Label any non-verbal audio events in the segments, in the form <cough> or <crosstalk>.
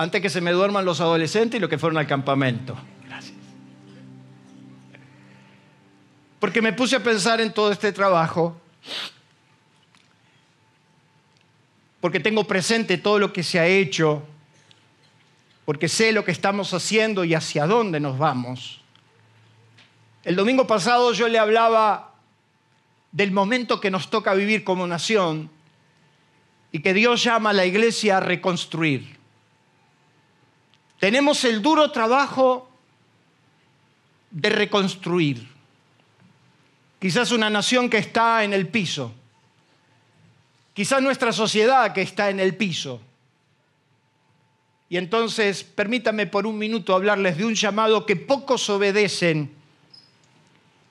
Antes que se me duerman los adolescentes y los que fueron al campamento. Gracias. Porque me puse a pensar en todo este trabajo. Porque tengo presente todo lo que se ha hecho. Porque sé lo que estamos haciendo y hacia dónde nos vamos. El domingo pasado yo le hablaba del momento que nos toca vivir como nación y que Dios llama a la iglesia a reconstruir. Tenemos el duro trabajo de reconstruir. Quizás una nación que está en el piso. Quizás nuestra sociedad que está en el piso. Y entonces, permítame por un minuto hablarles de un llamado que pocos obedecen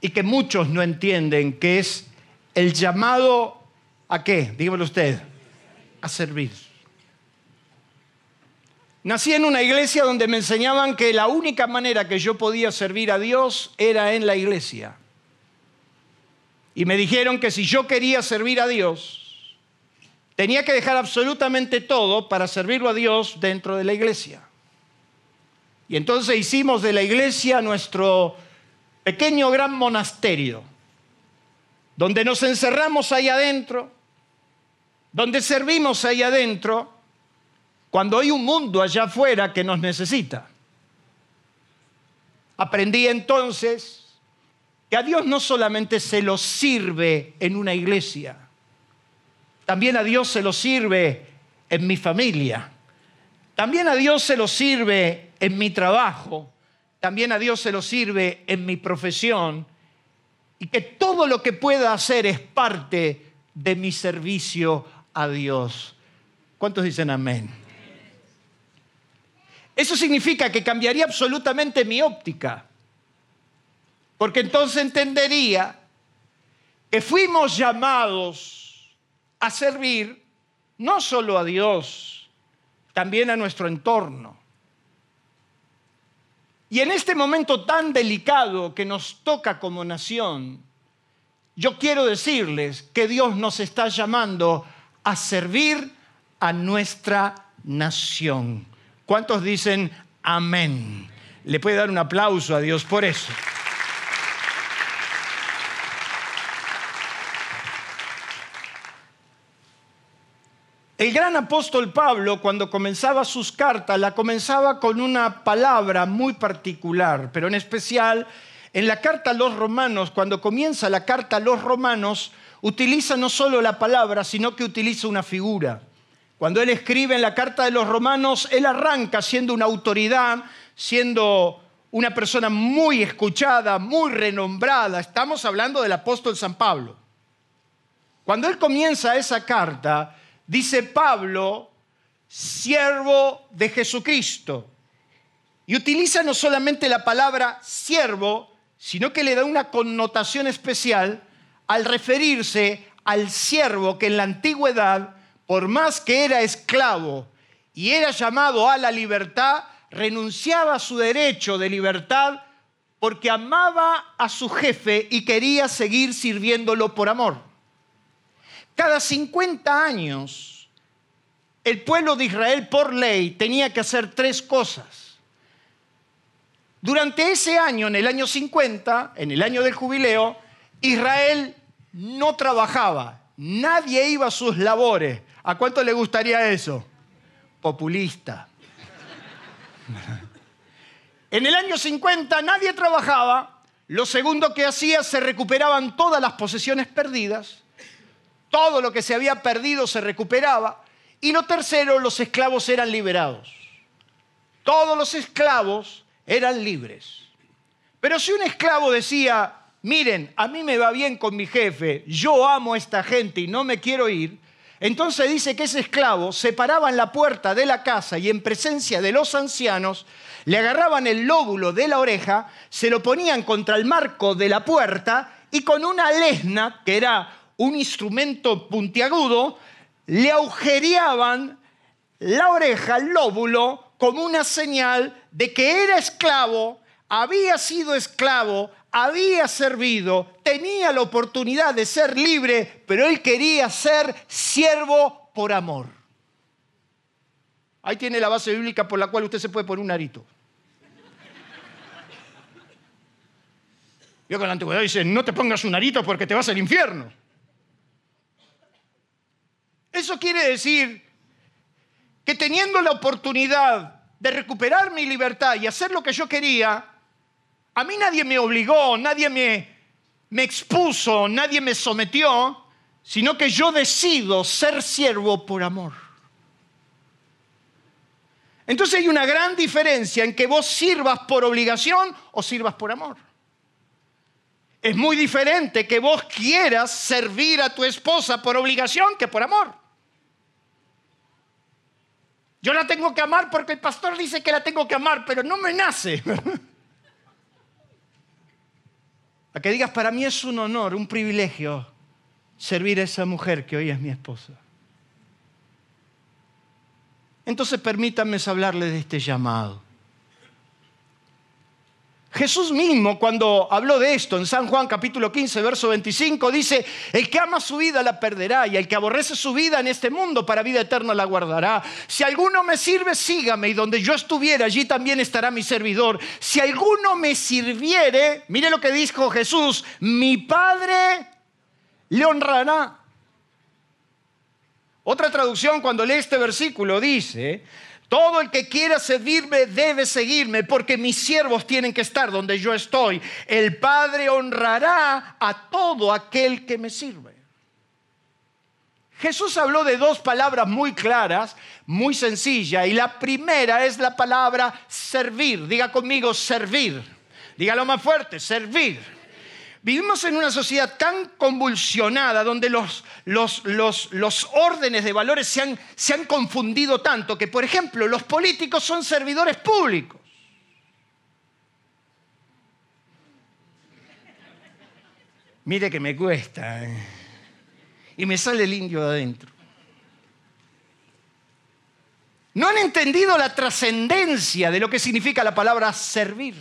y que muchos no entienden, que es el llamado a qué, dígamelo usted, a servir. Nací en una iglesia donde me enseñaban que la única manera que yo podía servir a Dios era en la iglesia. Y me dijeron que si yo quería servir a Dios, tenía que dejar absolutamente todo para servirlo a Dios dentro de la iglesia. Y entonces hicimos de la iglesia nuestro pequeño gran monasterio, donde nos encerramos ahí adentro, donde servimos ahí adentro cuando hay un mundo allá afuera que nos necesita. Aprendí entonces que a Dios no solamente se lo sirve en una iglesia, también a Dios se lo sirve en mi familia, también a Dios se lo sirve en mi trabajo, también a Dios se lo sirve en mi profesión, y que todo lo que pueda hacer es parte de mi servicio a Dios. ¿Cuántos dicen amén? Eso significa que cambiaría absolutamente mi óptica, porque entonces entendería que fuimos llamados a servir no solo a Dios, también a nuestro entorno. Y en este momento tan delicado que nos toca como nación, yo quiero decirles que Dios nos está llamando a servir a nuestra nación. ¿Cuántos dicen amén? Le puede dar un aplauso a Dios por eso. El gran apóstol Pablo, cuando comenzaba sus cartas, la comenzaba con una palabra muy particular, pero en especial en la carta a los romanos, cuando comienza la carta a los romanos, utiliza no solo la palabra, sino que utiliza una figura. Cuando él escribe en la carta de los romanos, él arranca siendo una autoridad, siendo una persona muy escuchada, muy renombrada. Estamos hablando del apóstol San Pablo. Cuando él comienza esa carta, dice Pablo, siervo de Jesucristo. Y utiliza no solamente la palabra siervo, sino que le da una connotación especial al referirse al siervo que en la antigüedad por más que era esclavo y era llamado a la libertad, renunciaba a su derecho de libertad porque amaba a su jefe y quería seguir sirviéndolo por amor. Cada 50 años, el pueblo de Israel por ley tenía que hacer tres cosas. Durante ese año, en el año 50, en el año del jubileo, Israel no trabajaba, nadie iba a sus labores, ¿A cuánto le gustaría eso? Populista. En el año 50 nadie trabajaba. Lo segundo que hacía, se recuperaban todas las posesiones perdidas. Todo lo que se había perdido se recuperaba. Y lo tercero, los esclavos eran liberados. Todos los esclavos eran libres. Pero si un esclavo decía, miren, a mí me va bien con mi jefe, yo amo a esta gente y no me quiero ir, Entonces dice que ese esclavo se paraba en la puerta de la casa y en presencia de los ancianos le agarraban el lóbulo de la oreja, se lo ponían contra el marco de la puerta y con una lesna, que era un instrumento puntiagudo, le agujereaban la oreja, el lóbulo, como una señal de que era esclavo, había sido esclavo, había servido, tenía la oportunidad de ser libre, pero él quería ser siervo por amor. Ahí tiene la base bíblica por la cual usted se puede poner un arito. Yo con la antigüedad dice, no te pongas un arito porque te vas al infierno. Eso quiere decir que teniendo la oportunidad de recuperar mi libertad y hacer lo que yo quería, a mí nadie me obligó, nadie me, me expuso, nadie me sometió, sino que yo decido ser siervo por amor. Entonces hay una gran diferencia en que vos sirvas por obligación o sirvas por amor. Es muy diferente que vos quieras servir a tu esposa por obligación que por amor. Yo la tengo que amar porque el pastor dice que la tengo que amar, pero no me nace. A que digas, para mí es un honor, un privilegio servir a esa mujer que hoy es mi esposa. Entonces permítanme hablarle de este llamado. Jesús mismo cuando habló de esto en San Juan capítulo 15, verso 25, dice, el que ama su vida la perderá y el que aborrece su vida en este mundo para vida eterna la guardará. Si alguno me sirve, sígame y donde yo estuviera, allí también estará mi servidor. Si alguno me sirviere, mire lo que dijo Jesús, mi Padre le honrará. Otra traducción cuando lee este versículo dice, todo el que quiera servirme debe seguirme porque mis siervos tienen que estar donde yo estoy. El Padre honrará a todo aquel que me sirve. Jesús habló de dos palabras muy claras, muy sencillas, y la primera es la palabra servir. Diga conmigo servir. Dígalo más fuerte, servir. Vivimos en una sociedad tan convulsionada donde los, los, los, órdenes de valores se han, se han confundido tanto que, por ejemplo, los políticos son servidores públicos. Mire que me cuesta. ¿eh? Y me sale el indio de adentro. No han entendido la trascendencia de lo que significa la palabra servir.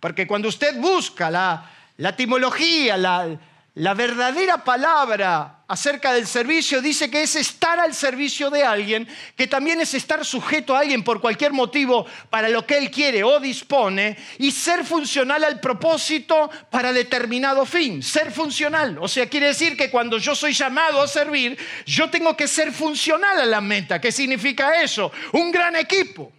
Porque cuando usted busca la, etimología, la, la verdadera palabra acerca del servicio dice que es estar al servicio de alguien, que también es estar sujeto a alguien por cualquier motivo para lo que él quiere o dispone, y ser funcional al propósito para determinado fin. Ser funcional. O sea, quiere decir que cuando yo soy llamado a servir, yo tengo que ser funcional a la meta. ¿Qué significa eso? Un gran equipo.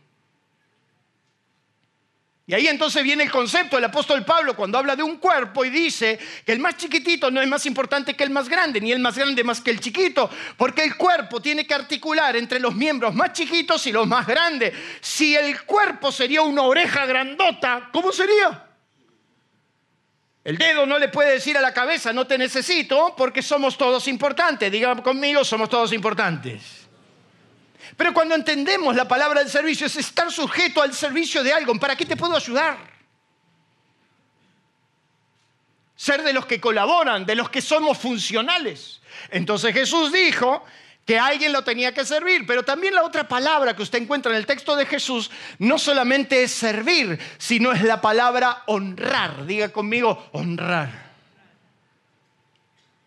Y ahí entonces viene el concepto del apóstol Pablo cuando habla de un cuerpo y dice que el más chiquitito no es más importante que el más grande, ni el más grande más que el chiquito, porque el cuerpo tiene que articular entre los miembros más chiquitos y los más grandes. Si el cuerpo sería una oreja grandota, ¿cómo sería? El dedo no le puede decir a la cabeza, no te necesito, porque somos todos importantes. Digan conmigo, somos todos importantes. Pero cuando entendemos la palabra del servicio es estar sujeto al servicio de algo. ¿Para qué te puedo ayudar? Ser de los que colaboran, de los que somos funcionales. Entonces Jesús dijo que alguien lo tenía que servir, pero también la otra palabra que usted encuentra en el texto de Jesús no solamente es servir, sino es la palabra honrar. Diga conmigo, honrar.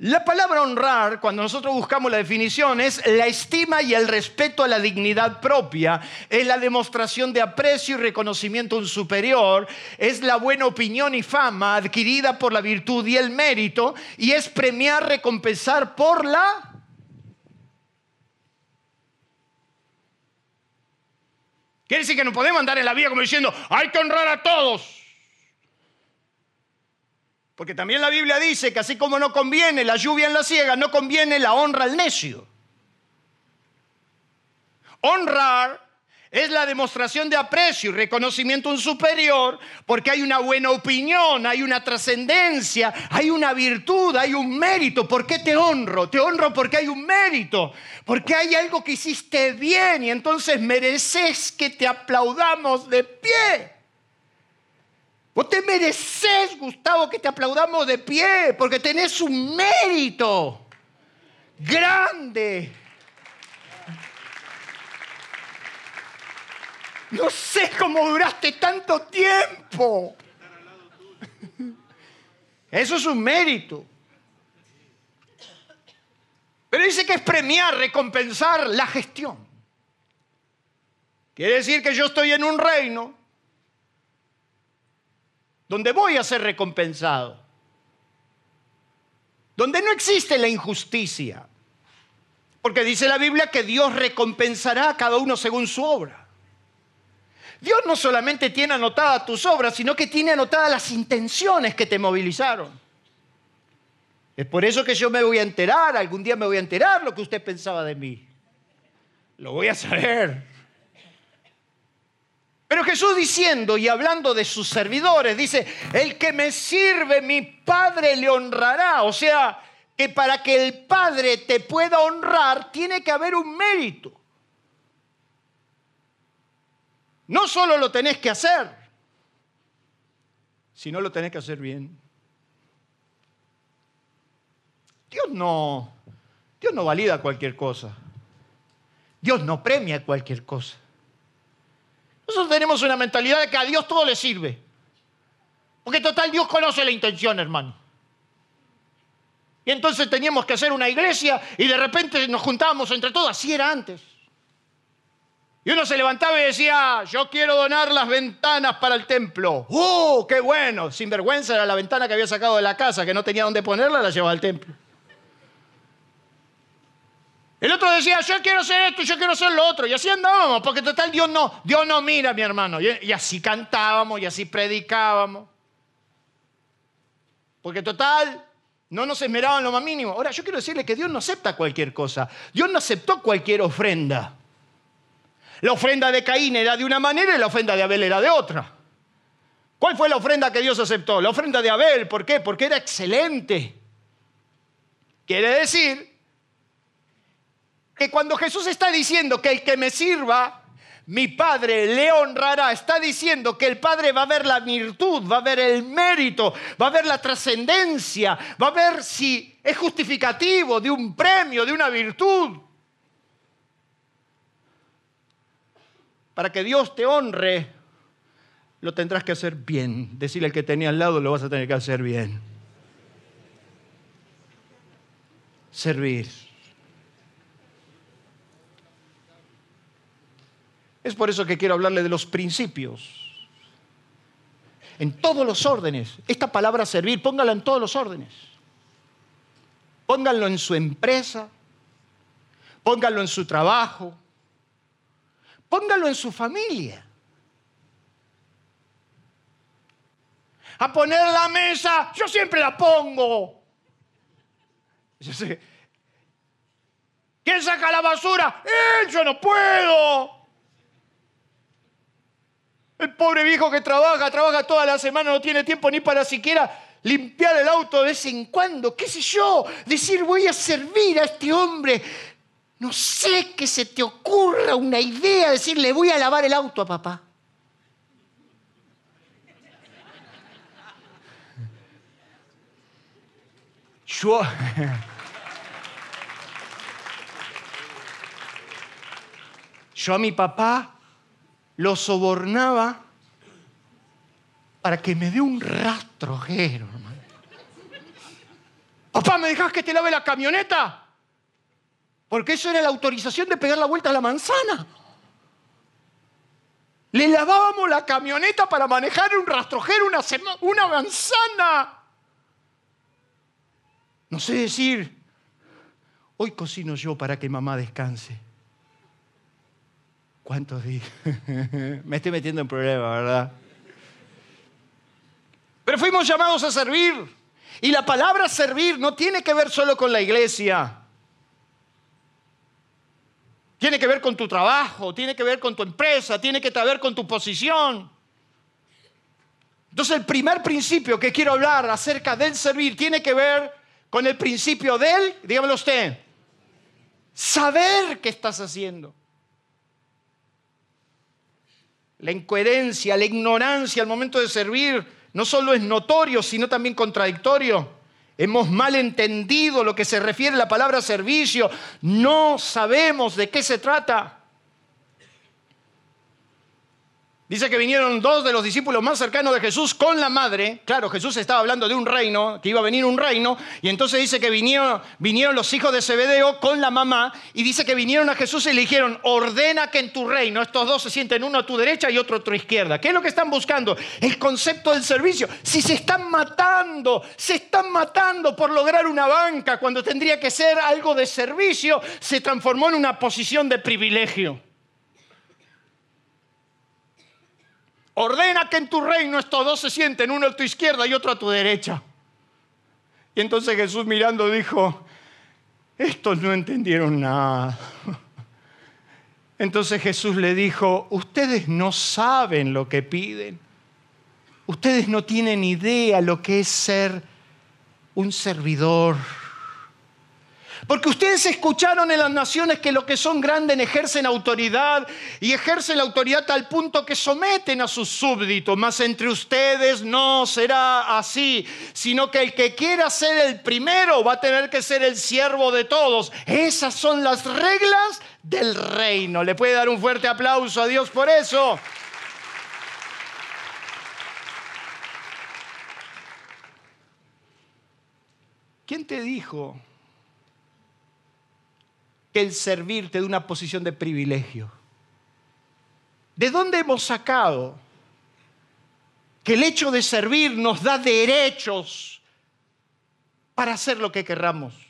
La palabra honrar, cuando nosotros buscamos la definición, es la estima y el respeto a la dignidad propia, es la demostración de aprecio y reconocimiento a un superior, es la buena opinión y fama adquirida por la virtud y el mérito, y es premiar, recompensar por la... Quiere decir que no podemos andar en la vida como diciendo, hay que honrar a todos. Porque también la Biblia dice que así como no conviene la lluvia en la ciega, no conviene la honra al necio. Honrar es la demostración de aprecio y reconocimiento a un superior porque hay una buena opinión, hay una trascendencia, hay una virtud, hay un mérito. ¿Por qué te honro? Te honro porque hay un mérito, porque hay algo que hiciste bien y entonces mereces que te aplaudamos de pie. Vos te mereces, Gustavo, que te aplaudamos de pie porque tenés un mérito grande. No sé cómo duraste tanto tiempo. Eso es un mérito. Pero dice que es premiar, recompensar la gestión. Quiere decir que yo estoy en un reino donde voy a ser recompensado, donde no existe la injusticia, porque dice la Biblia que Dios recompensará a cada uno según su obra. Dios no solamente tiene anotadas tus obras, sino que tiene anotadas las intenciones que te movilizaron. Es por eso que yo me voy a enterar, algún día me voy a enterar lo que usted pensaba de mí. Lo voy a saber. Pero Jesús diciendo y hablando de sus servidores, dice, el que me sirve, mi Padre le honrará. O sea, que para que el Padre te pueda honrar, tiene que haber un mérito. No solo lo tenés que hacer, sino lo tenés que hacer bien. Dios no, Dios no valida cualquier cosa. Dios no premia cualquier cosa. Nosotros tenemos una mentalidad de que a Dios todo le sirve. Porque total Dios conoce la intención, hermano. Y entonces teníamos que hacer una iglesia y de repente nos juntábamos entre todos. Así era antes. Y uno se levantaba y decía, yo quiero donar las ventanas para el templo. ¡Uh, qué bueno! Sin vergüenza era la ventana que había sacado de la casa, que no tenía dónde ponerla, la llevaba al templo. El otro decía, yo quiero hacer esto, yo quiero hacer lo otro. Y así andábamos, porque total Dios no, Dios no mira, mi hermano. Y, así cantábamos, y así predicábamos. Porque total, no nos esmeraban lo más mínimo. Ahora, yo quiero decirle que Dios no acepta cualquier cosa. Dios no aceptó cualquier ofrenda. La ofrenda de Caín era de una manera y la ofrenda de Abel era de otra. ¿Cuál fue la ofrenda que Dios aceptó? La ofrenda de Abel. ¿Por qué? Porque era excelente. Quiere decir que cuando Jesús está diciendo que el que me sirva, mi Padre le honrará, está diciendo que el Padre va a ver la virtud, va a ver el mérito, va a ver la trascendencia, va a ver si es justificativo de un premio, de una virtud. Para que Dios te honre, lo tendrás que hacer bien. Decirle al que tenía al lado, lo vas a tener que hacer bien. Servir. Es por eso que quiero hablarle de los principios. En todos los órdenes. Esta palabra servir, póngala en todos los órdenes. Pónganlo en su empresa, pónganlo en su trabajo, Póngalo en su familia. A poner la mesa, yo siempre la pongo. ¿Quién saca la basura? ¡Él! Yo no puedo. El pobre viejo que trabaja, trabaja toda la semana, no tiene tiempo ni para siquiera limpiar el auto de vez en cuando, qué sé yo, decir voy a servir a este hombre no sé que se te ocurra una idea, decirle voy a lavar el auto a papá. Yo, <laughs> yo a mi papá lo sobornaba para que me dé un rastrojero, hermano. Papá, ¿me dejas que te lave la camioneta? Porque eso era la autorización de pegar la vuelta a la manzana. Le lavábamos la camioneta para manejar un rastrojero, una, una manzana. No sé decir, hoy cocino yo para que mamá descanse. ¿Cuántos días? <laughs> Me estoy metiendo en problemas, ¿verdad? Pero fuimos llamados a servir. Y la palabra servir no tiene que ver solo con la iglesia. tiene que ver con tu trabajo, tiene que ver con tu empresa, tiene que ver con tu posición. Entonces el primer principio que quiero hablar acerca del servir tiene que ver con el principio del, dígamelo usted, saber qué estás haciendo. La incoherencia, la ignorancia al momento de servir no solo es notorio, sino también contradictorio. Hemos mal entendido lo que se refiere a la palabra servicio. No sabemos de qué se trata. Dice que vinieron dos de los discípulos más cercanos de Jesús con la madre. Claro, Jesús estaba hablando de un reino, que iba a venir un reino. Y entonces dice que vinieron, vinieron los hijos de Zebedeo con la mamá. Y dice que vinieron a Jesús y le dijeron, ordena que en tu reino estos dos se sienten uno a tu derecha y otro a tu izquierda. ¿Qué es lo que están buscando? El concepto del servicio. Si se están matando, se están matando por lograr una banca cuando tendría que ser algo de servicio, se transformó en una posición de privilegio. Ordena que en tu reino estos dos se sienten, uno a tu izquierda y otro a tu derecha. Y entonces Jesús mirando dijo, estos no entendieron nada. Entonces Jesús le dijo, ustedes no saben lo que piden. Ustedes no tienen idea lo que es ser un servidor porque ustedes escucharon en las naciones que los que son grandes ejercen autoridad y ejercen la autoridad tal punto que someten a sus súbditos. Mas entre ustedes no será así, sino que el que quiera ser el primero va a tener que ser el siervo de todos. Esas son las reglas del reino. ¿Le puede dar un fuerte aplauso a Dios por eso? ¿Quién te dijo que el servirte de una posición de privilegio. ¿De dónde hemos sacado que el hecho de servir nos da derechos para hacer lo que querramos?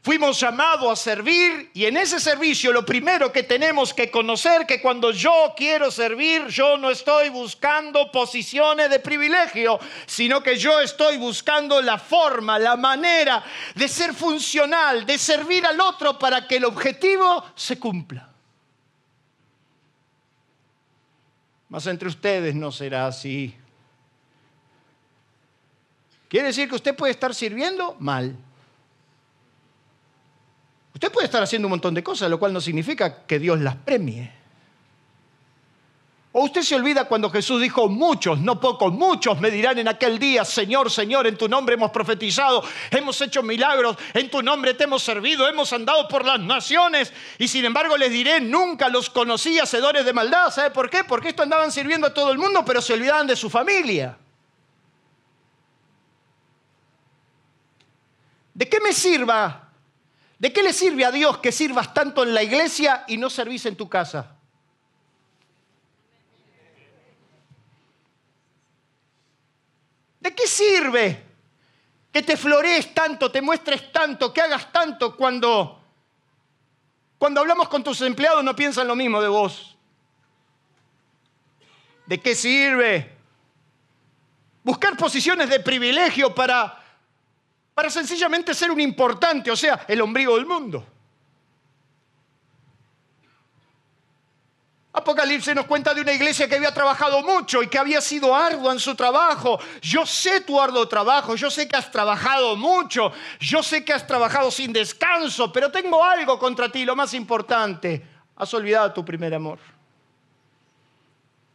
Fuimos llamados a servir y en ese servicio lo primero que tenemos que conocer que cuando yo quiero servir, yo no estoy buscando posiciones de privilegio, sino que yo estoy buscando la forma, la manera de ser funcional, de servir al otro para que el objetivo se cumpla. Mas entre ustedes no será así. ¿Quiere decir que usted puede estar sirviendo? Mal. Usted puede estar haciendo un montón de cosas, lo cual no significa que Dios las premie. O usted se olvida cuando Jesús dijo, muchos, no pocos, muchos me dirán en aquel día, Señor, Señor, en tu nombre hemos profetizado, hemos hecho milagros, en tu nombre te hemos servido, hemos andado por las naciones y sin embargo les diré, nunca los conocí hacedores de maldad. ¿Sabe por qué? Porque esto andaban sirviendo a todo el mundo, pero se olvidaban de su familia. ¿De qué me sirva ¿De qué le sirve a Dios que sirvas tanto en la iglesia y no servís en tu casa? ¿De qué sirve que te florees tanto, te muestres tanto, que hagas tanto cuando, cuando hablamos con tus empleados no piensan lo mismo de vos? ¿De qué sirve? Buscar posiciones de privilegio para para sencillamente ser un importante, o sea, el ombligo del mundo. Apocalipsis nos cuenta de una iglesia que había trabajado mucho y que había sido ardua en su trabajo. Yo sé tu arduo trabajo, yo sé que has trabajado mucho, yo sé que has trabajado sin descanso, pero tengo algo contra ti, lo más importante, has olvidado tu primer amor.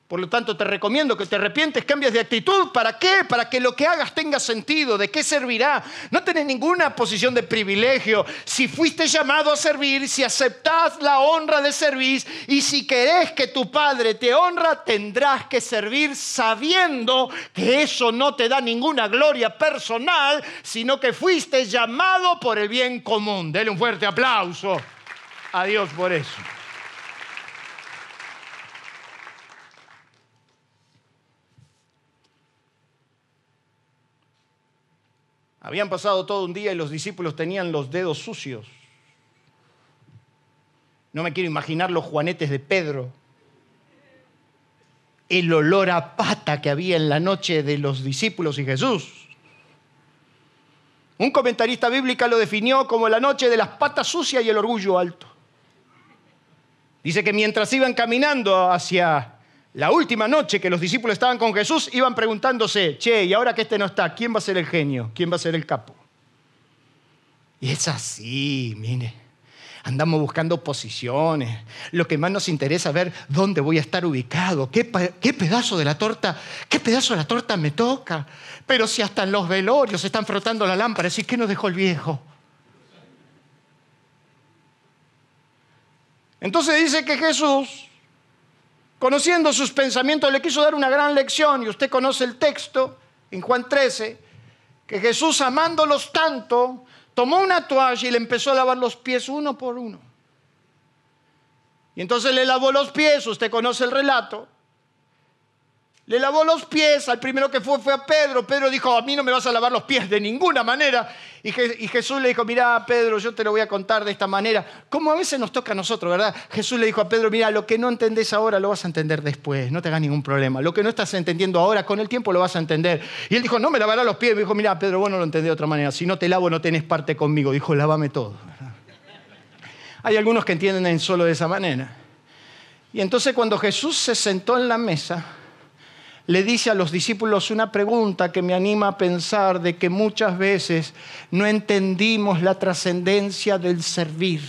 Por lo tanto, te recomiendo que te arrepientes, cambies de actitud. ¿Para qué? Para que lo que hagas tenga sentido. ¿De qué servirá? No tenés ninguna posición de privilegio. Si fuiste llamado a servir, si aceptás la honra de servir y si querés que tu padre te honra, tendrás que servir sabiendo que eso no te da ninguna gloria personal, sino que fuiste llamado por el bien común. Dele un fuerte aplauso a Dios por eso. Habían pasado todo un día y los discípulos tenían los dedos sucios. No me quiero imaginar los juanetes de Pedro. El olor a pata que había en la noche de los discípulos y Jesús. Un comentarista bíblico lo definió como la noche de las patas sucias y el orgullo alto. Dice que mientras iban caminando hacia la última noche que los discípulos estaban con Jesús, iban preguntándose, che, y ahora que este no está, ¿quién va a ser el genio? ¿Quién va a ser el capo? Y es así, mire. Andamos buscando posiciones. Lo que más nos interesa es ver dónde voy a estar ubicado, qué, pedazo de la torta, qué pedazo de la torta me toca. Pero si hasta en los velorios están frotando la lámpara, ¿y qué nos dejó el viejo? Entonces dice que Jesús, conociendo sus pensamientos, le quiso dar una gran lección, y usted conoce el texto en Juan 13, que Jesús amándolos tanto, tomó una toalla y le empezó a lavar los pies uno por uno. Y entonces le lavó los pies, usted conoce el relato, le lavó los pies, al primero que fue fue a Pedro. Pedro dijo, a mí no me vas a lavar los pies de ninguna manera. Y, Jesús le dijo, mira Pedro, yo te lo voy a contar de esta manera. Como a veces nos toca a nosotros, ¿verdad? Jesús le dijo a Pedro, mira, lo que no entendés ahora lo vas a entender después, no te hagas ningún problema. Lo que no estás entendiendo ahora, con el tiempo lo vas a entender. Y él dijo, no me lavará los pies. Me dijo, mira Pedro, vos no lo entendés de otra manera. Si no te lavo no tenés parte conmigo. Dijo, lávame todo. Hay algunos que entienden en solo de esa manera. Y entonces cuando Jesús se sentó en la mesa, le dice a los discípulos una pregunta que me anima a pensar de que muchas veces no entendimos la trascendencia del servir.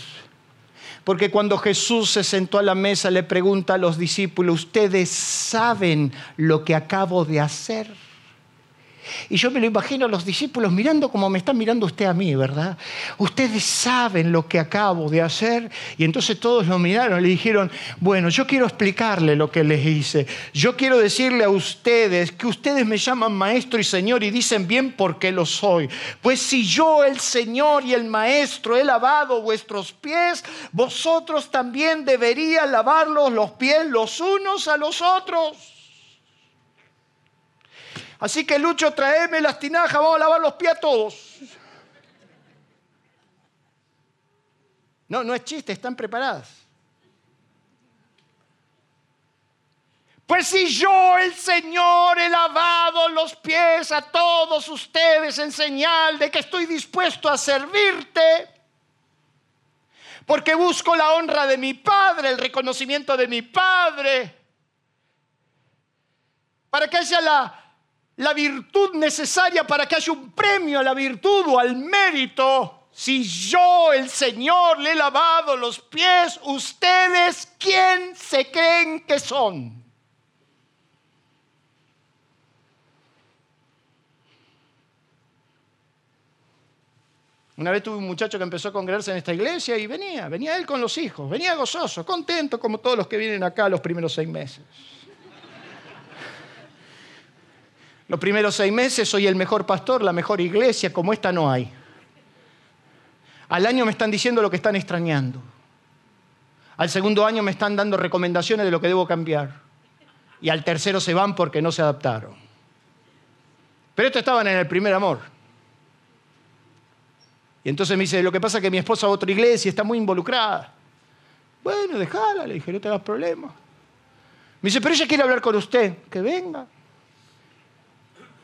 Porque cuando Jesús se sentó a la mesa le pregunta a los discípulos, ¿ustedes saben lo que acabo de hacer? Y yo me lo imagino a los discípulos mirando como me está mirando usted a mí, ¿verdad? Ustedes saben lo que acabo de hacer. Y entonces todos lo miraron y le dijeron, bueno, yo quiero explicarle lo que les hice. Yo quiero decirle a ustedes que ustedes me llaman maestro y señor y dicen bien porque lo soy. Pues si yo, el Señor y el maestro, he lavado vuestros pies, vosotros también deberían lavarlos los pies los unos a los otros. Así que Lucho, tráeme las tinajas, vamos a lavar los pies a todos. No, no es chiste, están preparadas. Pues si yo, el Señor, he lavado los pies a todos ustedes en señal de que estoy dispuesto a servirte, porque busco la honra de mi Padre, el reconocimiento de mi Padre, para que haya la la virtud necesaria para que haya un premio a la virtud o al mérito. Si yo, el Señor, le he lavado los pies, ustedes, ¿quién se creen que son? Una vez tuve un muchacho que empezó a congregarse en esta iglesia y venía, venía él con los hijos, venía gozoso, contento como todos los que vienen acá los primeros seis meses. Los primeros seis meses soy el mejor pastor, la mejor iglesia, como esta no hay. Al año me están diciendo lo que están extrañando. Al segundo año me están dando recomendaciones de lo que debo cambiar. Y al tercero se van porque no se adaptaron. Pero estos estaban en el primer amor. Y entonces me dice, lo que pasa es que mi esposa va a otra iglesia y está muy involucrada. Bueno, déjala, le dije, no te hagas problema. Me dice, pero ella quiere hablar con usted. Que venga.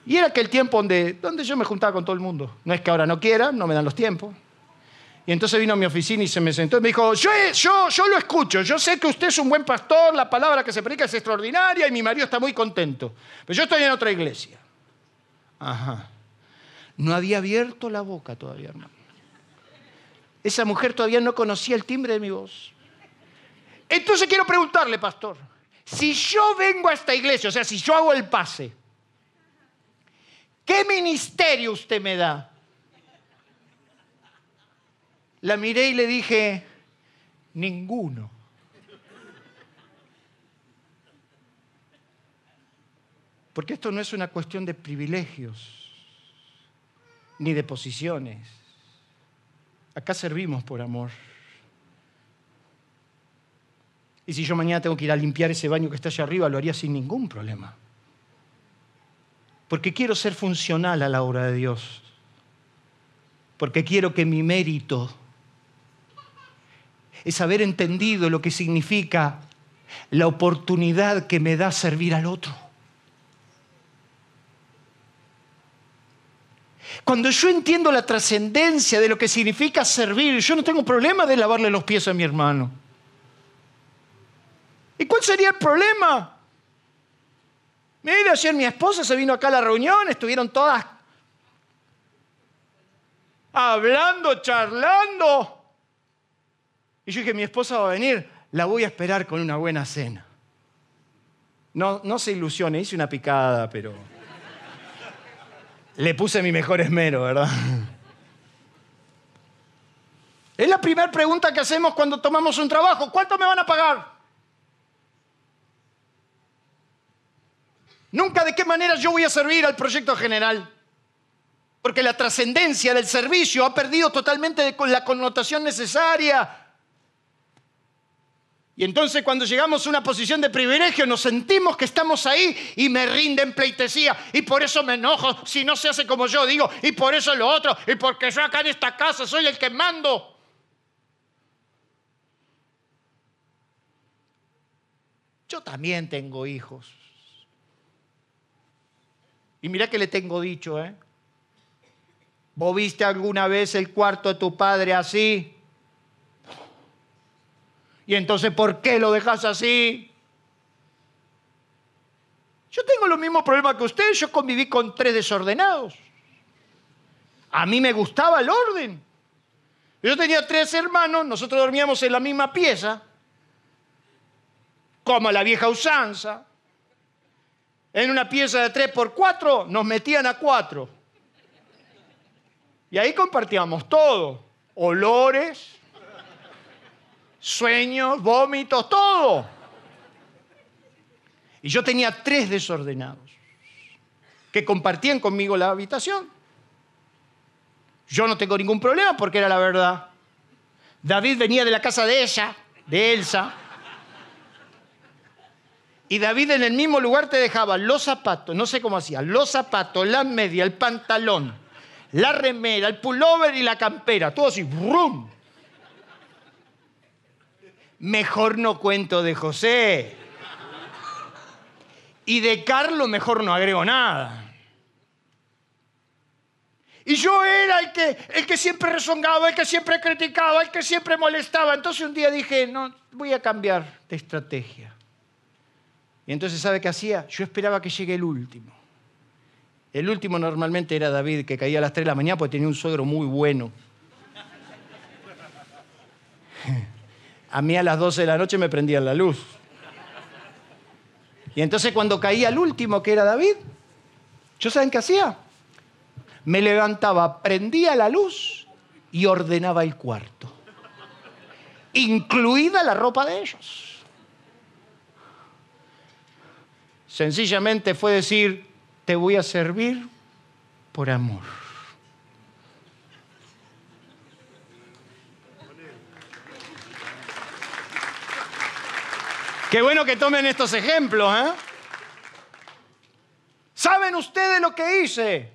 Y era aquel tiempo donde, donde yo me juntaba con todo el mundo. No es que ahora no quiera, no me dan los tiempos. Y entonces vino a mi oficina y se me sentó y me dijo, yo, yo, yo lo escucho, yo sé que usted es un buen pastor, la palabra que se predica es extraordinaria y mi marido está muy contento. Pero yo estoy en otra iglesia. Ajá. No había abierto la boca todavía, hermano. Esa mujer todavía no conocía el timbre de mi voz. Entonces quiero preguntarle, pastor, si yo vengo a esta iglesia, o sea, si yo hago el pase, ¿Qué ministerio usted me da? La miré y le dije, ninguno. Porque esto no es una cuestión de privilegios ni de posiciones. Acá servimos por amor. Y si yo mañana tengo que ir a limpiar ese baño que está allá arriba, lo haría sin ningún problema porque quiero ser funcional a la obra de Dios, porque quiero que mi mérito es haber entendido lo que significa la oportunidad que me da servir al otro. Cuando yo entiendo la trascendencia de lo que significa servir, yo no tengo problema de lavarle los pies a mi hermano. ¿Y cuál sería el problema? Mire, ayer mi esposa se vino acá a la reunión, estuvieron todas hablando, charlando. Y yo dije, mi esposa va a venir, la voy a esperar con una buena cena. No, no se ilusione, hice una picada, pero le puse mi mejor esmero, ¿verdad? Es la primera pregunta que hacemos cuando tomamos un trabajo. ¿Cuánto me van a pagar? Nunca de qué manera yo voy a servir al proyecto general. Porque la trascendencia del servicio ha perdido totalmente la connotación necesaria. Y entonces cuando llegamos a una posición de privilegio nos sentimos que estamos ahí y me rinden pleitesía. Y por eso me enojo si no se hace como yo digo. Y por eso lo otro. Y porque yo acá en esta casa soy el que mando. Yo también tengo hijos. Y mira que le tengo dicho, ¿eh? ¿Vos viste alguna vez el cuarto de tu padre así? Y entonces, ¿por qué lo dejas así? Yo tengo los mismos problemas que usted. Yo conviví con tres desordenados. A mí me gustaba el orden. Yo tenía tres hermanos, nosotros dormíamos en la misma pieza, como la vieja usanza. En una pieza de tres por cuatro nos metían a cuatro. Y ahí compartíamos todo. Olores, sueños, vómitos, todo. Y yo tenía tres desordenados que compartían conmigo la habitación. Yo no tengo ningún problema porque era la verdad. David venía de la casa de ella, de Elsa. Y David en el mismo lugar te dejaba los zapatos, no sé cómo hacía, los zapatos, la media, el pantalón, la remera, el pullover y la campera, todo así, ¡brum! Mejor no cuento de José. Y de Carlos mejor no agrego nada. Y yo era el que, el que siempre rezongaba, el que siempre criticaba, el que siempre molestaba. Entonces un día dije, no, voy a cambiar de estrategia. Y entonces, ¿sabe qué hacía? Yo esperaba que llegue el último. El último normalmente era David, que caía a las 3 de la mañana porque tenía un suegro muy bueno. <laughs> A mí a las 12 de la noche me prendían la luz. Y entonces cuando caía el último, que era David, ¿yo saben qué hacía? Me levantaba, prendía la luz y ordenaba el cuarto, incluida la ropa de ellos. Sencillamente fue decir, te voy a servir por amor. Qué bueno que tomen estos ejemplos, ¿eh? ¿Saben ustedes lo que hice?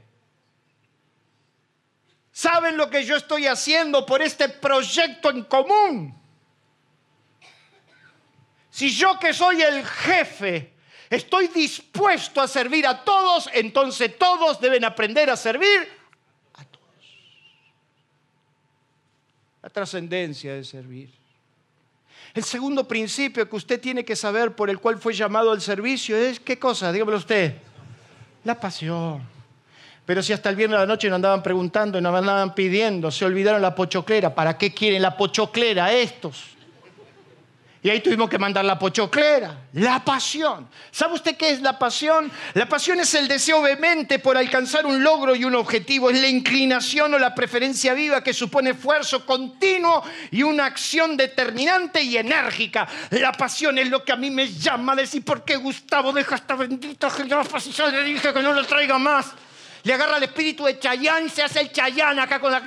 ¿Saben lo que yo estoy haciendo por este proyecto en común? Si yo que soy el jefe estoy dispuesto a servir a todos, entonces todos deben aprender a servir a todos. La trascendencia de servir. El segundo principio que usted tiene que saber por el cual fue llamado al servicio es, ¿qué cosa? Dígamelo usted. La pasión. Pero si hasta el viernes de la noche nos andaban preguntando y nos andaban pidiendo, se olvidaron la pochoclera. ¿Para qué quieren la pochoclera estos? Y ahí tuvimos que mandar la pochoclera, la pasión. ¿Sabe usted qué es la pasión? La pasión es el deseo vehemente por alcanzar un logro y un objetivo. Es la inclinación o la preferencia viva que supone esfuerzo continuo y una acción determinante y enérgica. La pasión es lo que a mí me llama a decir, ¿por qué Gustavo deja esta bendita generación? Le dije que no lo traiga más. Le agarra el espíritu de Chayán y se hace el Chayán acá con la...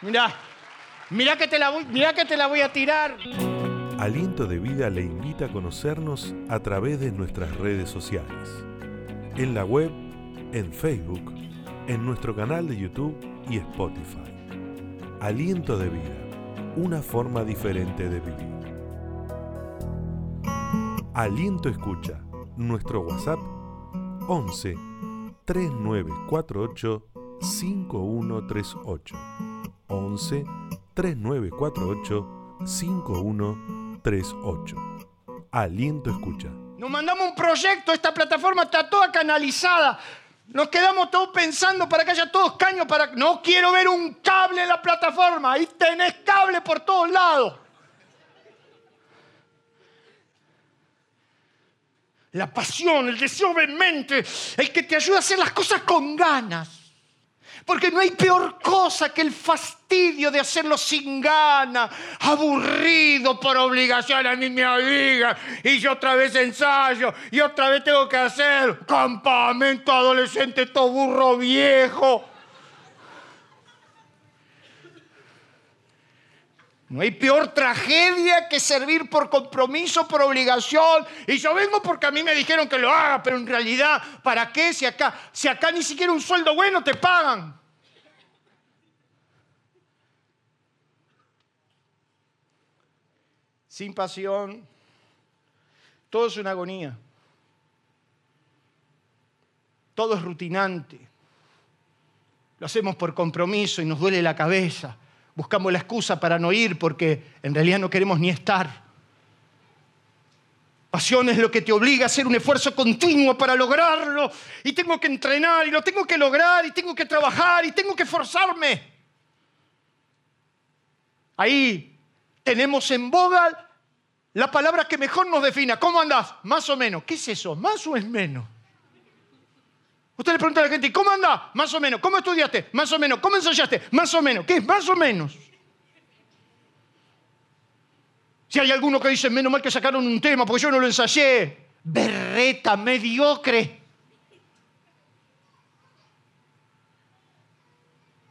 Mira. Mira que te la voy, que te la voy a tirar. Aliento de Vida le invita a conocernos a través de nuestras redes sociales. En la web, en Facebook, en nuestro canal de YouTube y Spotify. Aliento de Vida, una forma diferente de vivir. Aliento Escucha, nuestro WhatsApp 11 3948 5138. 11 3948 5138. Aliento escucha. Nos mandamos un proyecto, esta plataforma está toda canalizada. Nos quedamos todos pensando para que haya todos caños para... No quiero ver un cable en la plataforma. Ahí tenés cable por todos lados. La pasión, el deseo vehemente, el que te ayuda a hacer las cosas con ganas. Porque no hay peor cosa que el fastidio de hacerlo sin gana, aburrido por obligación. A mí me obliga y yo otra vez ensayo y otra vez tengo que hacer campamento adolescente, todo burro viejo. No hay peor tragedia que servir por compromiso, por obligación. Y yo vengo porque a mí me dijeron que lo haga, pero en realidad, ¿para qué? Si acá, si acá ni siquiera un sueldo bueno te pagan. Sin pasión, todo es una agonía. Todo es rutinante. Lo hacemos por compromiso y nos duele la cabeza buscamos la excusa para no ir porque en realidad no queremos ni estar. Pasión es lo que te obliga a hacer un esfuerzo continuo para lograrlo. Y tengo que entrenar y lo tengo que lograr y tengo que trabajar y tengo que forzarme. Ahí tenemos en boga la palabra que mejor nos defina. ¿Cómo andás? Más o menos. ¿Qué es eso? ¿Más o es menos? Usted le pregunta a la gente, ¿cómo anda? Más o menos. ¿Cómo estudiaste? Más o menos. ¿Cómo ensayaste? Más o menos. ¿Qué es? Más o menos. Si hay alguno que dice, menos mal que sacaron un tema porque yo no lo ensayé. Berreta, mediocre.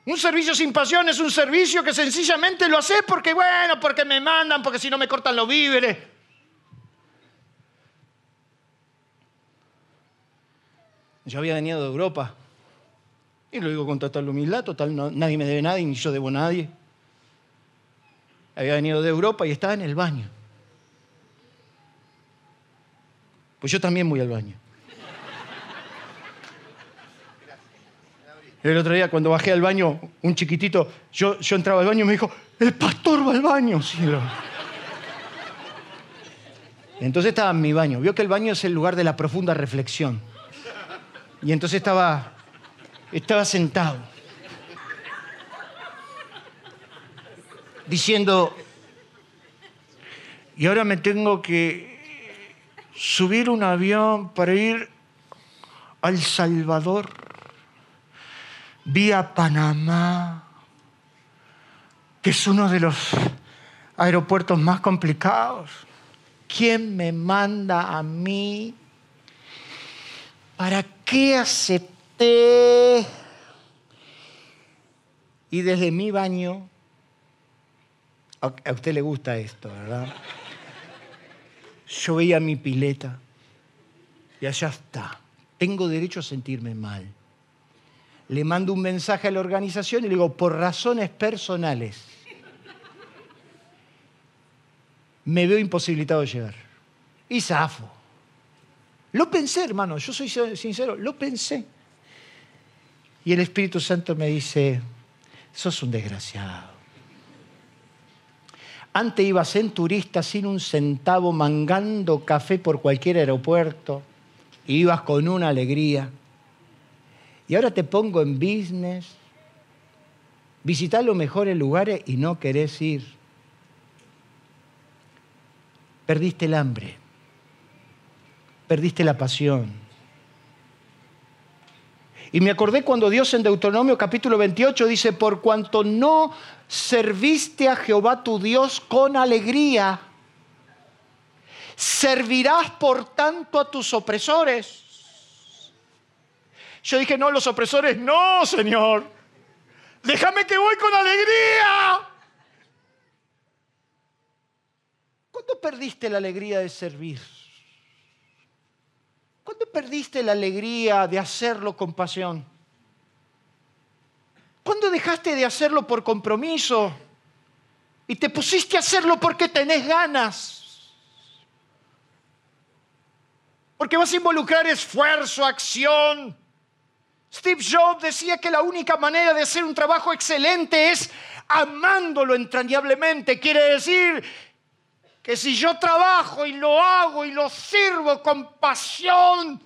Un servicio sin pasión es un servicio que sencillamente lo hace porque, bueno, porque me mandan, porque si no me cortan los víveres. Yo había venido de Europa. Y lo digo con total humildad, total, nadie me debe nada y ni yo debo a nadie. Había venido de Europa y estaba en el baño. Pues yo también voy al baño. El otro día cuando bajé al baño, un chiquitito, yo, yo entraba al baño y me dijo, el pastor va al baño, cielo. Entonces estaba en mi baño. Vio que el baño es el lugar de la profunda reflexión. Y entonces estaba, estaba sentado, diciendo, y ahora me tengo que subir un avión para ir al Salvador, vía Panamá, que es uno de los aeropuertos más complicados. ¿Quién me manda a mí ¿Para qué acepté? Y desde mi baño, a usted le gusta esto, ¿verdad? Yo veía mi pileta y allá está. Tengo derecho a sentirme mal. Le mando un mensaje a la organización y le digo, por razones personales, me veo imposibilitado de llegar. Y zafo. Lo pensé, hermano, yo soy sincero, lo pensé. Y el Espíritu Santo me dice, sos un desgraciado. Antes ibas en turista sin un centavo, mangando café por cualquier aeropuerto, ibas con una alegría. Y ahora te pongo en business, visitar los mejores lugares y no querés ir. Perdiste el hambre perdiste la pasión. Y me acordé cuando Dios en Deuteronomio capítulo 28 dice, por cuanto no serviste a Jehová tu Dios con alegría, servirás por tanto a tus opresores. Yo dije, no, los opresores, no, Señor. Déjame que voy con alegría. ¿Cuándo perdiste la alegría de servir? ¿Cuándo perdiste la alegría de hacerlo con pasión? ¿Cuándo dejaste de hacerlo por compromiso y te pusiste a hacerlo porque tenés ganas? Porque vas a involucrar esfuerzo, acción, Steve Jobs decía que la única manera de hacer un trabajo excelente es amándolo entrañablemente. Quiere decir que si yo trabajo y lo hago y lo sirvo con pasión,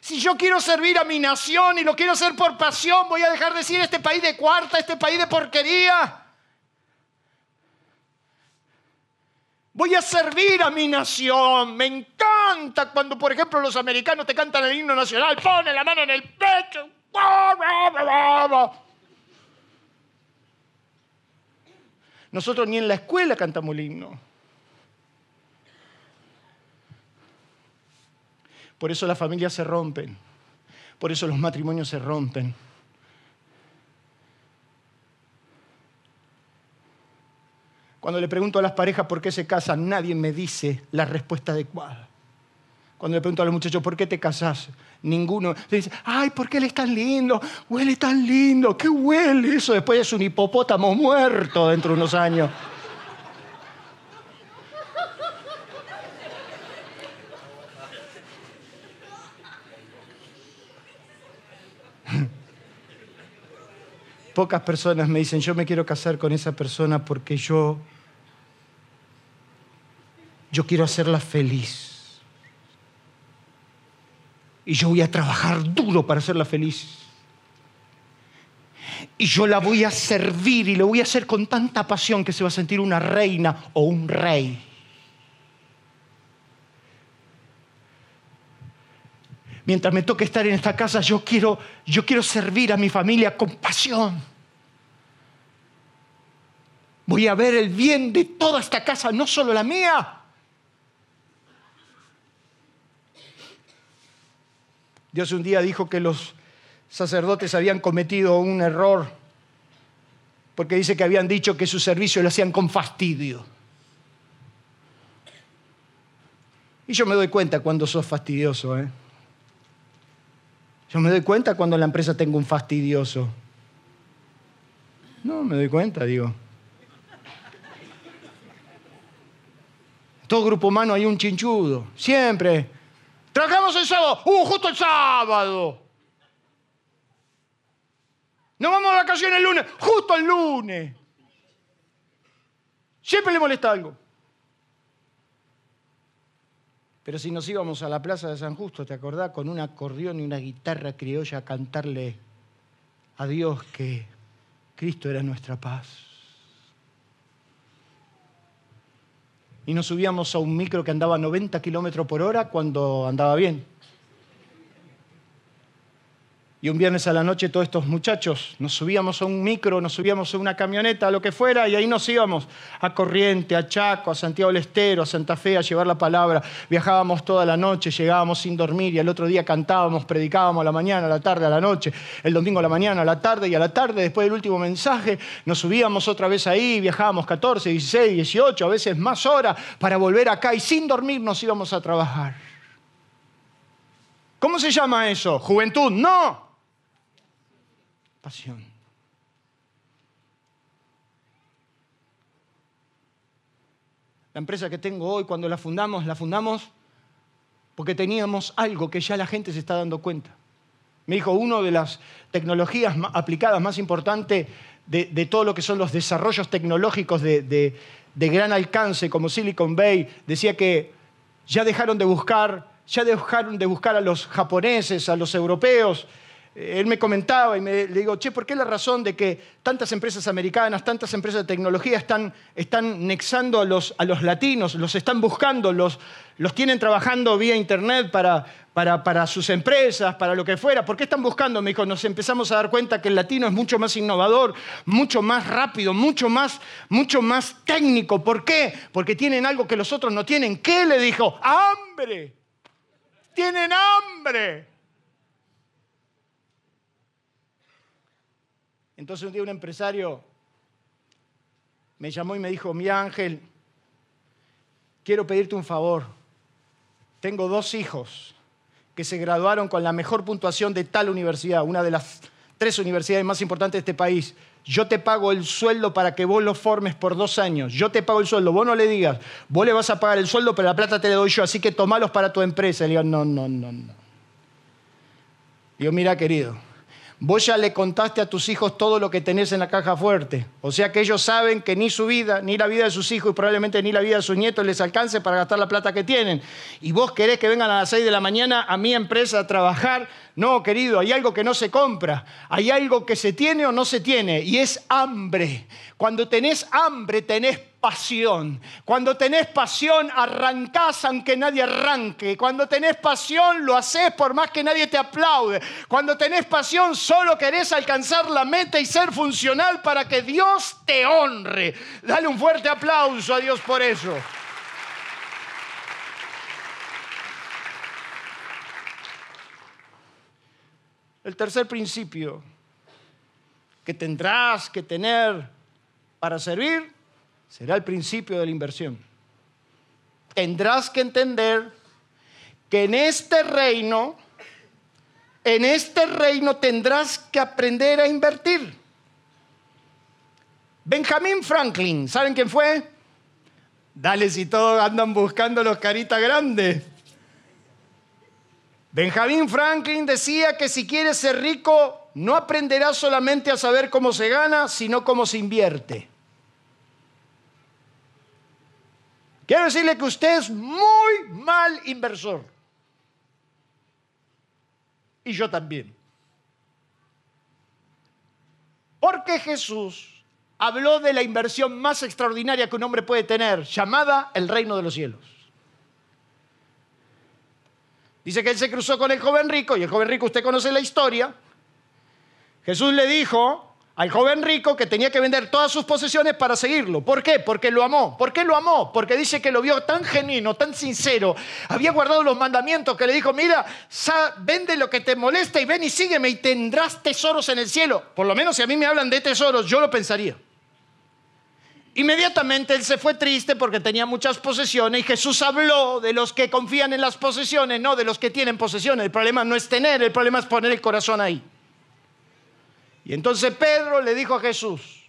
si yo quiero servir a mi nación y lo quiero hacer por pasión, voy a dejar de decir este país de cuarta, este país de porquería. Voy a servir a mi nación. Me encanta cuando, por ejemplo, los americanos te cantan el himno nacional. Pone la mano en el pecho. Nosotros ni en la escuela cantamos el himno. Por eso las familias se rompen. Por eso los matrimonios se rompen. Cuando le pregunto a las parejas por qué se casan, nadie me dice la respuesta adecuada. Cuando le pregunto a los muchachos, ¿por qué te casas? Ninguno le dice, ay, ¿por qué él es tan lindo? Huele tan lindo, ¿qué huele eso? Después es un hipopótamo muerto dentro de unos años. Pocas personas me dicen, yo me quiero casar con esa persona porque yo, yo quiero hacerla feliz. Y yo voy a trabajar duro para hacerla feliz. Y yo la voy a servir y lo voy a hacer con tanta pasión que se va a sentir una reina o un rey. mientras me toque estar en esta casa, yo quiero, yo quiero servir a mi familia con pasión. Voy a ver el bien de toda esta casa, no solo la mía. Dios un día dijo que los sacerdotes habían cometido un error porque dice que habían dicho que su servicio lo hacían con fastidio. Y yo me doy cuenta cuando sos fastidioso. ¿eh? Yo me doy cuenta cuando en la empresa tengo un fastidioso. No, me doy cuenta, digo. todo grupo humano hay un chinchudo. Siempre. Trabajamos el sábado. ¡Uh, justo el sábado! Nos vamos de vacaciones el lunes. Justo el lunes. Siempre le molesta algo. Pero si nos íbamos a la plaza de San Justo, ¿te acordás? Con un acordeón y una guitarra criolla a cantarle a Dios que Cristo era nuestra paz. Y nos subíamos a un micro que andaba a 90 kilómetros por hora cuando andaba bien. Y un viernes a la noche todos estos muchachos nos subíamos a un micro, nos subíamos a una camioneta, a lo que fuera, y ahí nos íbamos a Corriente, a Chaco, a Santiago del Estero, a Santa Fe, a llevar la palabra. Viajábamos toda la noche, llegábamos sin dormir y al otro día cantábamos, predicábamos a la mañana, a la tarde, a la noche, el domingo a la mañana, a la tarde y a la tarde, después del último mensaje, nos subíamos otra vez ahí, viajábamos 14, 16, 18, a veces más horas para volver acá y sin dormir nos íbamos a trabajar. ¿Cómo se llama eso? ¿Juventud? No. La empresa que tengo hoy, cuando la fundamos, la fundamos porque teníamos algo que ya la gente se está dando cuenta. Me dijo, una de las tecnologías aplicadas más importantes de, todo lo que son los desarrollos tecnológicos de, de gran alcance, como Silicon Bay, decía que ya dejaron de buscar, ya dejaron de buscar a los japoneses, a los europeos, él me comentaba y me, le digo, che, ¿por qué la razón de que tantas empresas americanas, tantas empresas de tecnología están, están nexando a los, a los latinos, los están buscando, los, los tienen trabajando vía internet para, para, para, sus empresas, para lo que fuera? ¿Por qué están buscando? Me dijo, nos empezamos a dar cuenta que el latino es mucho más innovador, mucho más rápido, mucho más, mucho más técnico. ¿Por qué? Porque tienen algo que los otros no tienen. ¿Qué? Le dijo, hambre. Tienen hambre. Entonces un día un empresario me llamó y me dijo, mi ángel, quiero pedirte un favor. Tengo dos hijos que se graduaron con la mejor puntuación de tal universidad, una de las tres universidades más importantes de este país. Yo te pago el sueldo para que vos los formes por dos años. Yo te pago el sueldo. Vos no le digas, vos le vas a pagar el sueldo, pero la plata te la doy yo, así que tomalos para tu empresa. le digo, no, no, no, no. Digo, mira querido, Vos ya le contaste a tus hijos todo lo que tenés en la caja fuerte. O sea que ellos saben que ni su vida, ni la vida de sus hijos y probablemente ni la vida de sus nietos les alcance para gastar la plata que tienen. Y vos querés que vengan a las 6 de la mañana a mi empresa a trabajar. No, querido, hay algo que no se compra. Hay algo que se tiene o no se tiene. Y es hambre. Cuando tenés hambre, tenés pasión. Cuando tenés pasión, arrancás aunque nadie arranque. Cuando tenés pasión, lo haces por más que nadie te aplaude. Cuando tenés pasión, solo querés alcanzar la meta y ser funcional para que Dios te honre. Dale un fuerte aplauso a Dios por eso. El tercer principio que tendrás que tener para servir será el principio de la inversión. Tendrás que entender que en este reino, en este reino tendrás que aprender a invertir. Benjamin Franklin, ¿saben quién fue? Dale si todos andan buscando los caritas grandes. Benjamin Franklin decía que si quieres ser rico, no aprenderás solamente a saber cómo se gana, sino cómo se invierte. Quiero decirle que usted es muy mal inversor. Y yo también. Porque Jesús habló de la inversión más extraordinaria que un hombre puede tener, llamada el reino de los cielos. Dice que él se cruzó con el joven rico, y el joven rico, usted conoce la historia. Jesús le dijo, al joven rico que tenía que vender todas sus posesiones para seguirlo. ¿Por qué? Porque lo amó. ¿Por qué lo amó? Porque dice que lo vio tan genuino, tan sincero. Había guardado los mandamientos que le dijo, mira, vende lo que te molesta y ven y sígueme y tendrás tesoros en el cielo. Por lo menos si a mí me hablan de tesoros, yo lo pensaría. Inmediatamente él se fue triste porque tenía muchas posesiones y Jesús habló de los que confían en las posesiones, no de los que tienen posesiones. El problema no es tener, el problema es poner el corazón ahí. Y entonces Pedro le dijo a Jesús,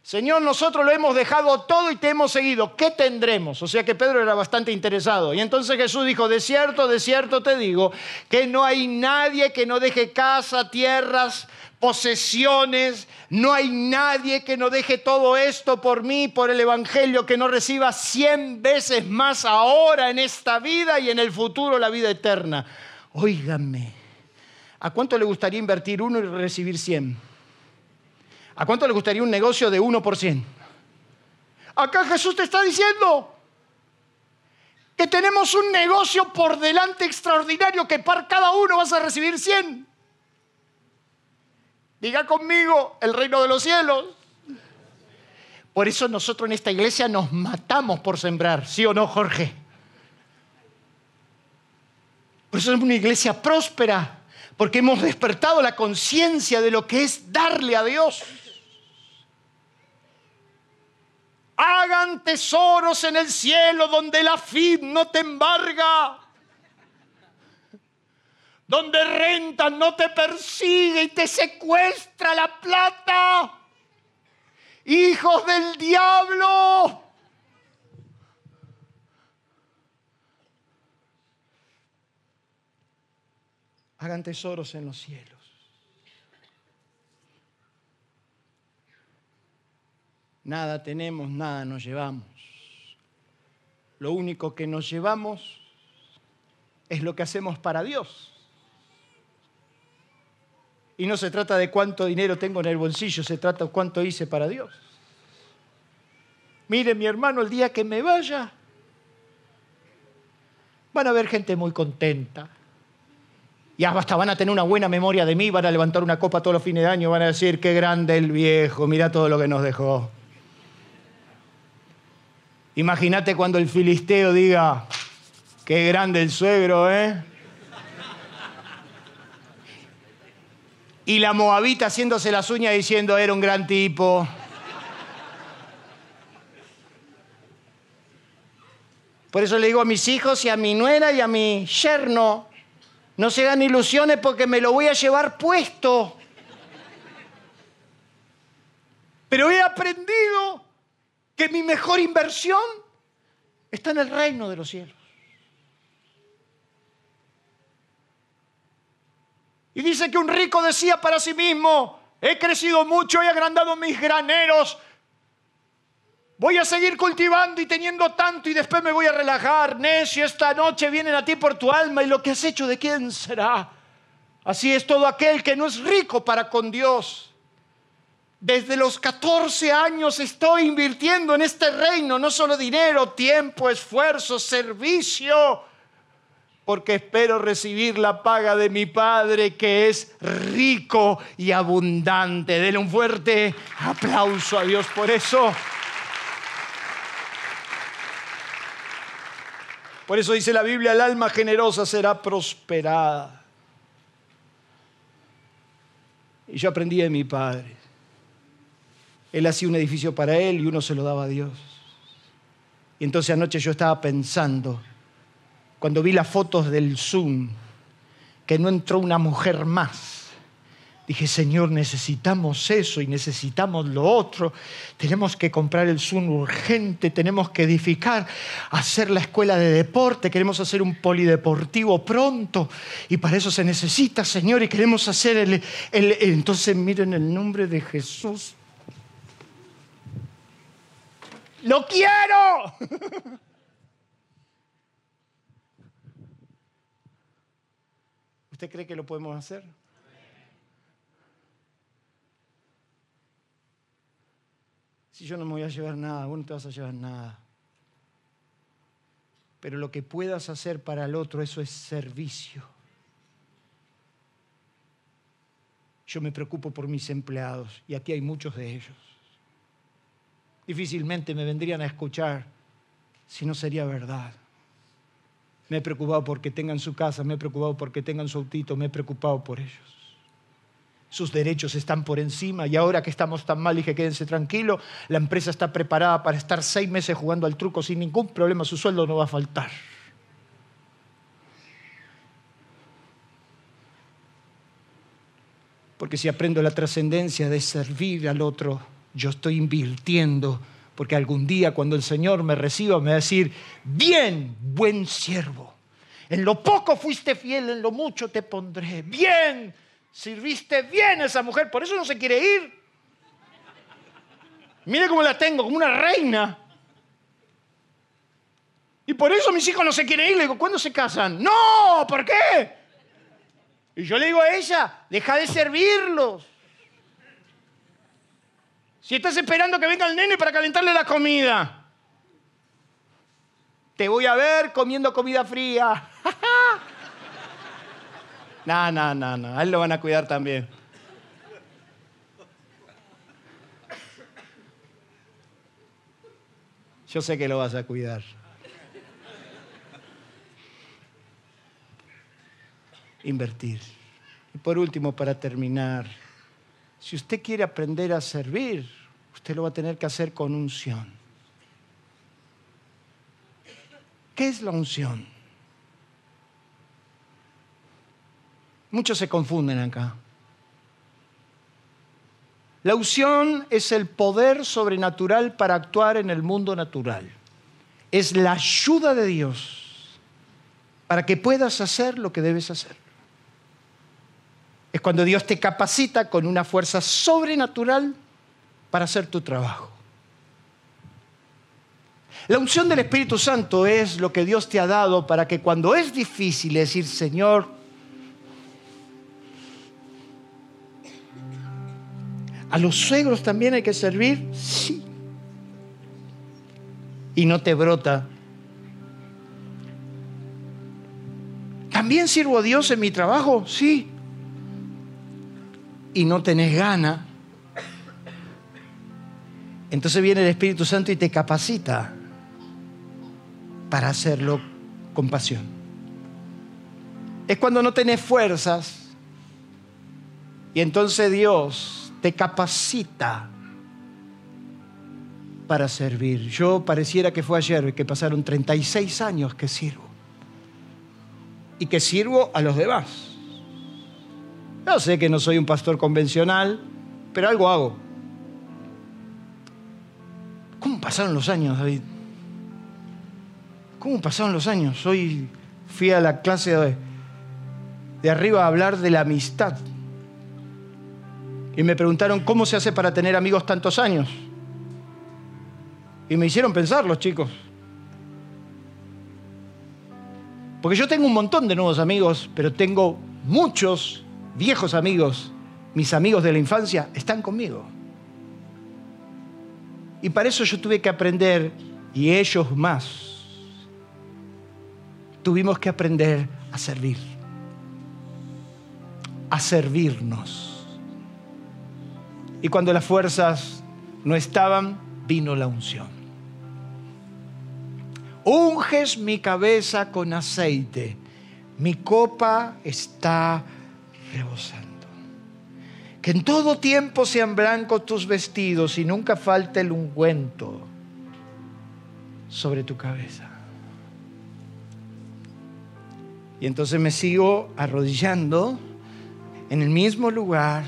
Señor, nosotros lo hemos dejado todo y te hemos seguido, ¿qué tendremos? O sea que Pedro era bastante interesado. Y entonces Jesús dijo, de cierto, de cierto te digo, que no hay nadie que no deje casa, tierras, posesiones, no hay nadie que no deje todo esto por mí, por el Evangelio, que no reciba cien veces más ahora en esta vida y en el futuro la vida eterna. Óigame. ¿A cuánto le gustaría invertir uno y recibir 100? ¿A cuánto le gustaría un negocio de 1 por 100? Acá Jesús te está diciendo que tenemos un negocio por delante extraordinario que para cada uno vas a recibir 100. Diga conmigo, el reino de los cielos. Por eso nosotros en esta iglesia nos matamos por sembrar, ¿sí o no, Jorge? Por eso es una iglesia próspera porque hemos despertado la conciencia de lo que es darle a Dios. Hagan tesoros en el cielo donde la fid no te embarga, donde renta no te persigue y te secuestra la plata. Hijos del diablo. Hagan tesoros en los cielos. Nada tenemos, nada nos llevamos. Lo único que nos llevamos es lo que hacemos para Dios. Y no se trata de cuánto dinero tengo en el bolsillo, se trata de cuánto hice para Dios. Mire, mi hermano, el día que me vaya, van a ver gente muy contenta, y hasta van a tener una buena memoria de mí, van a levantar una copa todos los fines de año, van a decir, qué grande el viejo, mira todo lo que nos dejó. Imagínate cuando el filisteo diga, qué grande el suegro, ¿eh? Y la moabita haciéndose las uñas diciendo, era un gran tipo. Por eso le digo a mis hijos y a mi nuera y a mi yerno, no se dan ilusiones porque me lo voy a llevar puesto. Pero he aprendido que mi mejor inversión está en el reino de los cielos. Y dice que un rico decía para sí mismo, he crecido mucho y agrandado mis graneros. Voy a seguir cultivando y teniendo tanto y después me voy a relajar. Necio, esta noche vienen a ti por tu alma y lo que has hecho de quién será. Así es todo aquel que no es rico para con Dios. Desde los 14 años estoy invirtiendo en este reino, no solo dinero, tiempo, esfuerzo, servicio porque espero recibir la paga de mi Padre que es rico y abundante. Denle un fuerte aplauso a Dios por eso. Por eso dice la Biblia, el alma generosa será prosperada. Y yo aprendí de mi padre. Él hacía un edificio para él y uno se lo daba a Dios. Y entonces anoche yo estaba pensando, cuando vi las fotos del Zoom, que no entró una mujer más. Dije, Señor, necesitamos eso y necesitamos lo otro. Tenemos que comprar el Zoom urgente, tenemos que edificar, hacer la escuela de deporte, queremos hacer un polideportivo pronto. Y para eso se necesita, Señor, y queremos hacer el... el entonces miren el nombre de Jesús. ¡Lo quiero! <laughs> ¿Usted cree que lo podemos hacer? Si yo no me voy a llevar nada, vos no te vas a llevar nada. Pero lo que puedas hacer para el otro, eso es servicio. Yo me preocupo por mis empleados y aquí hay muchos de ellos. Difícilmente me vendrían a escuchar si no sería verdad. Me he preocupado porque tengan su casa, me he preocupado porque tengan su autito, me he preocupado por ellos. Sus derechos están por encima y ahora que estamos tan mal, dije, quédense tranquilos, la empresa está preparada para estar seis meses jugando al truco sin ningún problema, su sueldo no va a faltar. Porque si aprendo la trascendencia de servir al otro, yo estoy invirtiendo porque algún día cuando el Señor me reciba me va a decir, bien, buen siervo. En lo poco fuiste fiel, en lo mucho te pondré. Bien, sirviste bien a esa mujer, por eso no se quiere ir. Mire cómo la tengo, como una reina. Y por eso mis hijos no se quieren ir. Le digo, ¿cuándo se casan? No, ¿por qué? Y yo le digo a ella, deja de servirlos. Si estás esperando que venga el nene para calentarle la comida, te voy a ver comiendo comida fría. <laughs> no, no, no, no, a él lo van a cuidar también. Yo sé que lo vas a cuidar. Invertir. Y por último, para terminar, si usted quiere aprender a servir, usted lo va a tener que hacer con unción. ¿Qué es la unción? Muchos se confunden acá. La unción es el poder sobrenatural para actuar en el mundo natural. Es la ayuda de Dios para que puedas hacer lo que debes hacer. Es cuando Dios te capacita con una fuerza sobrenatural para hacer tu trabajo. La unción del Espíritu Santo es lo que Dios te ha dado para que cuando es difícil decir, Señor, ¿a los suegros también hay que servir? Sí. Y no te brota. ¿También sirvo a Dios en mi trabajo? Sí. Y no tenés gana entonces viene el Espíritu Santo y te capacita para hacerlo con pasión. Es cuando no tenés fuerzas y entonces Dios te capacita para servir. Yo pareciera que fue ayer que pasaron 36 años que sirvo y que sirvo a los demás. Yo sé que no soy un pastor convencional, pero algo hago. ¿Cómo pasaron los años, David? ¿Cómo pasaron los años? Hoy fui a la clase de, de arriba a hablar de la amistad. Y me preguntaron, ¿cómo se hace para tener amigos tantos años? Y me hicieron pensar los chicos. Porque yo tengo un montón de nuevos amigos, pero tengo muchos viejos amigos. Mis amigos de la infancia están conmigo. Y para eso yo tuve que aprender, y ellos más, tuvimos que aprender a servir, a servirnos. Y cuando las fuerzas no estaban, vino la unción. Unges mi cabeza con aceite, mi copa está rebosando. Que en todo tiempo sean blancos tus vestidos y nunca falte el ungüento sobre tu cabeza. Y entonces me sigo arrodillando en el mismo lugar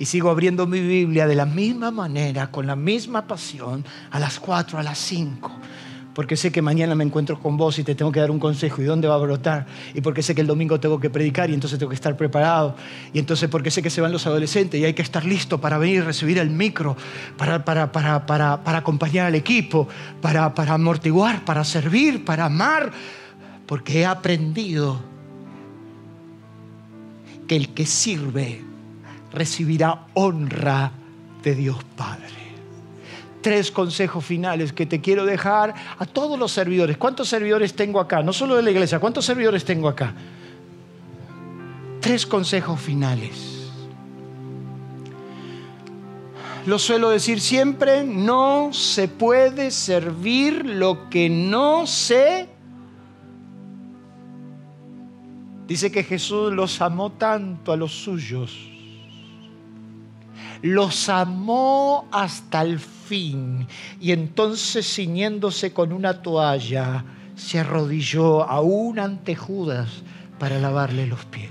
y sigo abriendo mi Biblia de la misma manera, con la misma pasión, a las 4, a las 5. Porque sé que mañana me encuentro con vos y te tengo que dar un consejo y dónde va a brotar. Y porque sé que el domingo tengo que predicar y entonces tengo que estar preparado. Y entonces porque sé que se van los adolescentes y hay que estar listo para venir recibir el micro, para, para, para, para acompañar al equipo, para, para amortiguar, para servir, para amar. Porque he aprendido que el que sirve recibirá honra de Dios Padre. Tres consejos finales que te quiero dejar a todos los servidores. ¿Cuántos servidores tengo acá? No solo de la iglesia, ¿cuántos servidores tengo acá? Tres consejos finales. Lo suelo decir siempre, no se puede servir lo que no se... Dice que Jesús los amó tanto a los suyos los amó hasta el fin. Y entonces ciñéndose con una toalla, se arrodilló aún ante Judas para lavarle los pies.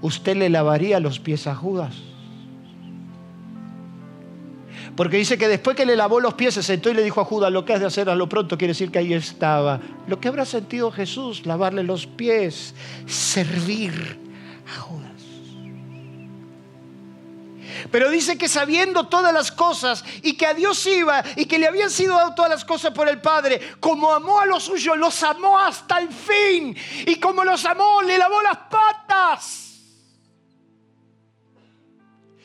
¿Usted le lavaría los pies a Judas? Porque dice que después que le lavó los pies se sentó y le dijo a Judas, lo que has de hacer a lo pronto quiere decir que ahí estaba. Lo que habrá sentido Jesús, lavarle los pies, servir a Judas. Pero dice que sabiendo todas las cosas y que a Dios iba y que le habían sido dadas todas las cosas por el Padre, como amó a los suyos, los amó hasta el fin. Y como los amó, le lavó las patas.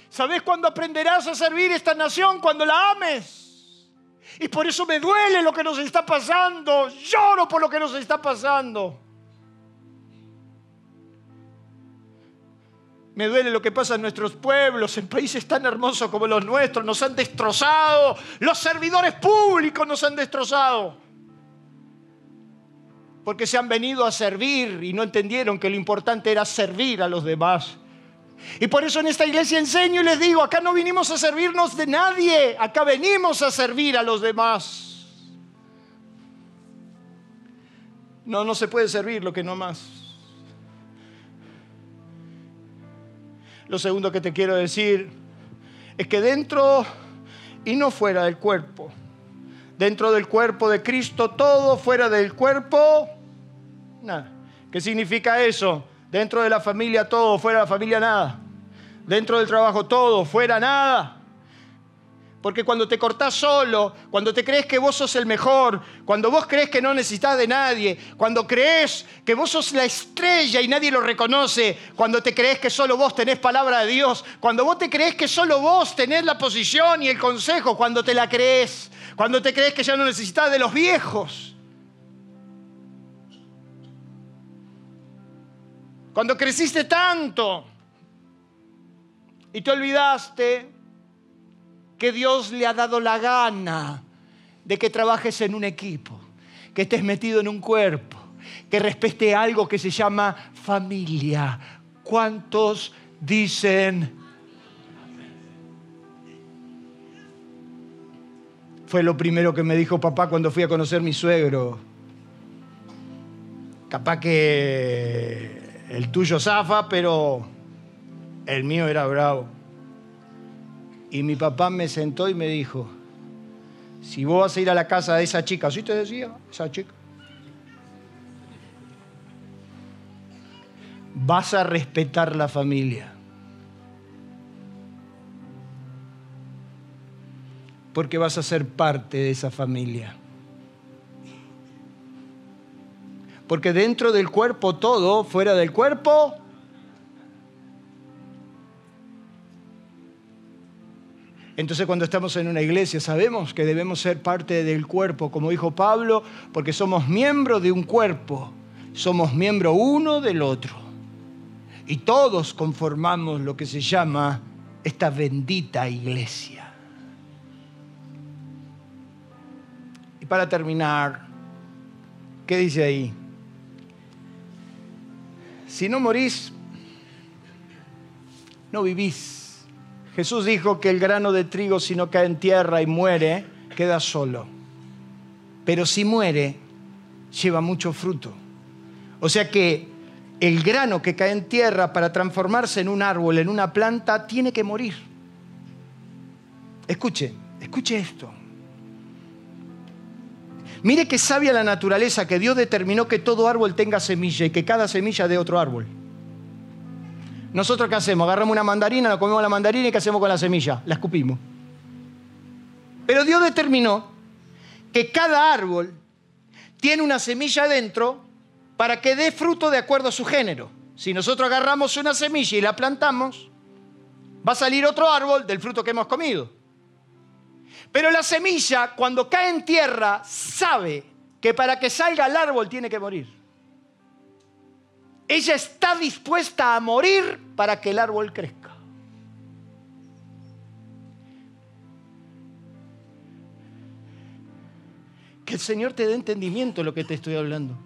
¿Sabes cuándo aprenderás a servir esta nación? Cuando la ames. Y por eso me duele lo que nos está pasando. Lloro por lo que nos está pasando. Me duele lo que pasa en nuestros pueblos, en países tan hermosos como los nuestros. Nos han destrozado. Los servidores públicos nos han destrozado. Porque se han venido a servir y no entendieron que lo importante era servir a los demás. Y por eso en esta iglesia enseño y les digo, acá no vinimos a servirnos de nadie, acá venimos a servir a los demás. No, no se puede servir lo que no más. Lo segundo que te quiero decir es que dentro y no fuera del cuerpo, dentro del cuerpo de Cristo, todo fuera del cuerpo, nada. ¿Qué significa eso? Dentro de la familia todo, fuera de la familia nada. Dentro del trabajo todo, fuera nada. Porque cuando te cortás solo, cuando te crees que vos sos el mejor, cuando vos crees que no necesitas de nadie, cuando crees que vos sos la estrella y nadie lo reconoce, cuando te crees que solo vos tenés palabra de Dios, cuando vos te crees que solo vos tenés la posición y el consejo, cuando te la crees, cuando te crees que ya no necesitas de los viejos, Cuando creciste tanto y te olvidaste que Dios le ha dado la gana de que trabajes en un equipo, que estés metido en un cuerpo, que respete algo que se llama familia. ¿Cuántos dicen? Fue lo primero que me dijo papá cuando fui a conocer a mi suegro. Capaz que el tuyo zafa, pero el mío era bravo. Y mi papá me sentó y me dijo, Si vos vas a ir a la casa de esa chica, ¿sí te decía? Esa chica. Vas a respetar la familia. Porque vas a ser parte de esa familia. Porque dentro del cuerpo todo, fuera del cuerpo Entonces cuando estamos en una iglesia sabemos que debemos ser parte del cuerpo, como dijo Pablo, porque somos miembros de un cuerpo, somos miembro uno del otro. Y todos conformamos lo que se llama esta bendita iglesia. Y para terminar, ¿qué dice ahí? Si no morís, no vivís. Jesús dijo que el grano de trigo si no cae en tierra y muere, queda solo. Pero si muere, lleva mucho fruto. O sea que el grano que cae en tierra para transformarse en un árbol, en una planta, tiene que morir. Escuche, escuche esto. Mire qué sabia la naturaleza que Dios determinó que todo árbol tenga semilla y que cada semilla dé otro árbol. ¿Nosotros qué hacemos? Agarramos una mandarina, la comemos la mandarina y ¿qué hacemos con la semilla? La escupimos. Pero Dios determinó que cada árbol tiene una semilla dentro para que dé fruto de acuerdo a su género. Si nosotros agarramos una semilla y la plantamos, va a salir otro árbol del fruto que hemos comido. Pero la semilla, cuando cae en tierra, sabe que para que salga el árbol tiene que morir. Ella está dispuesta a morir para que el árbol crezca. Que el Señor te dé entendimiento de lo que te estoy hablando.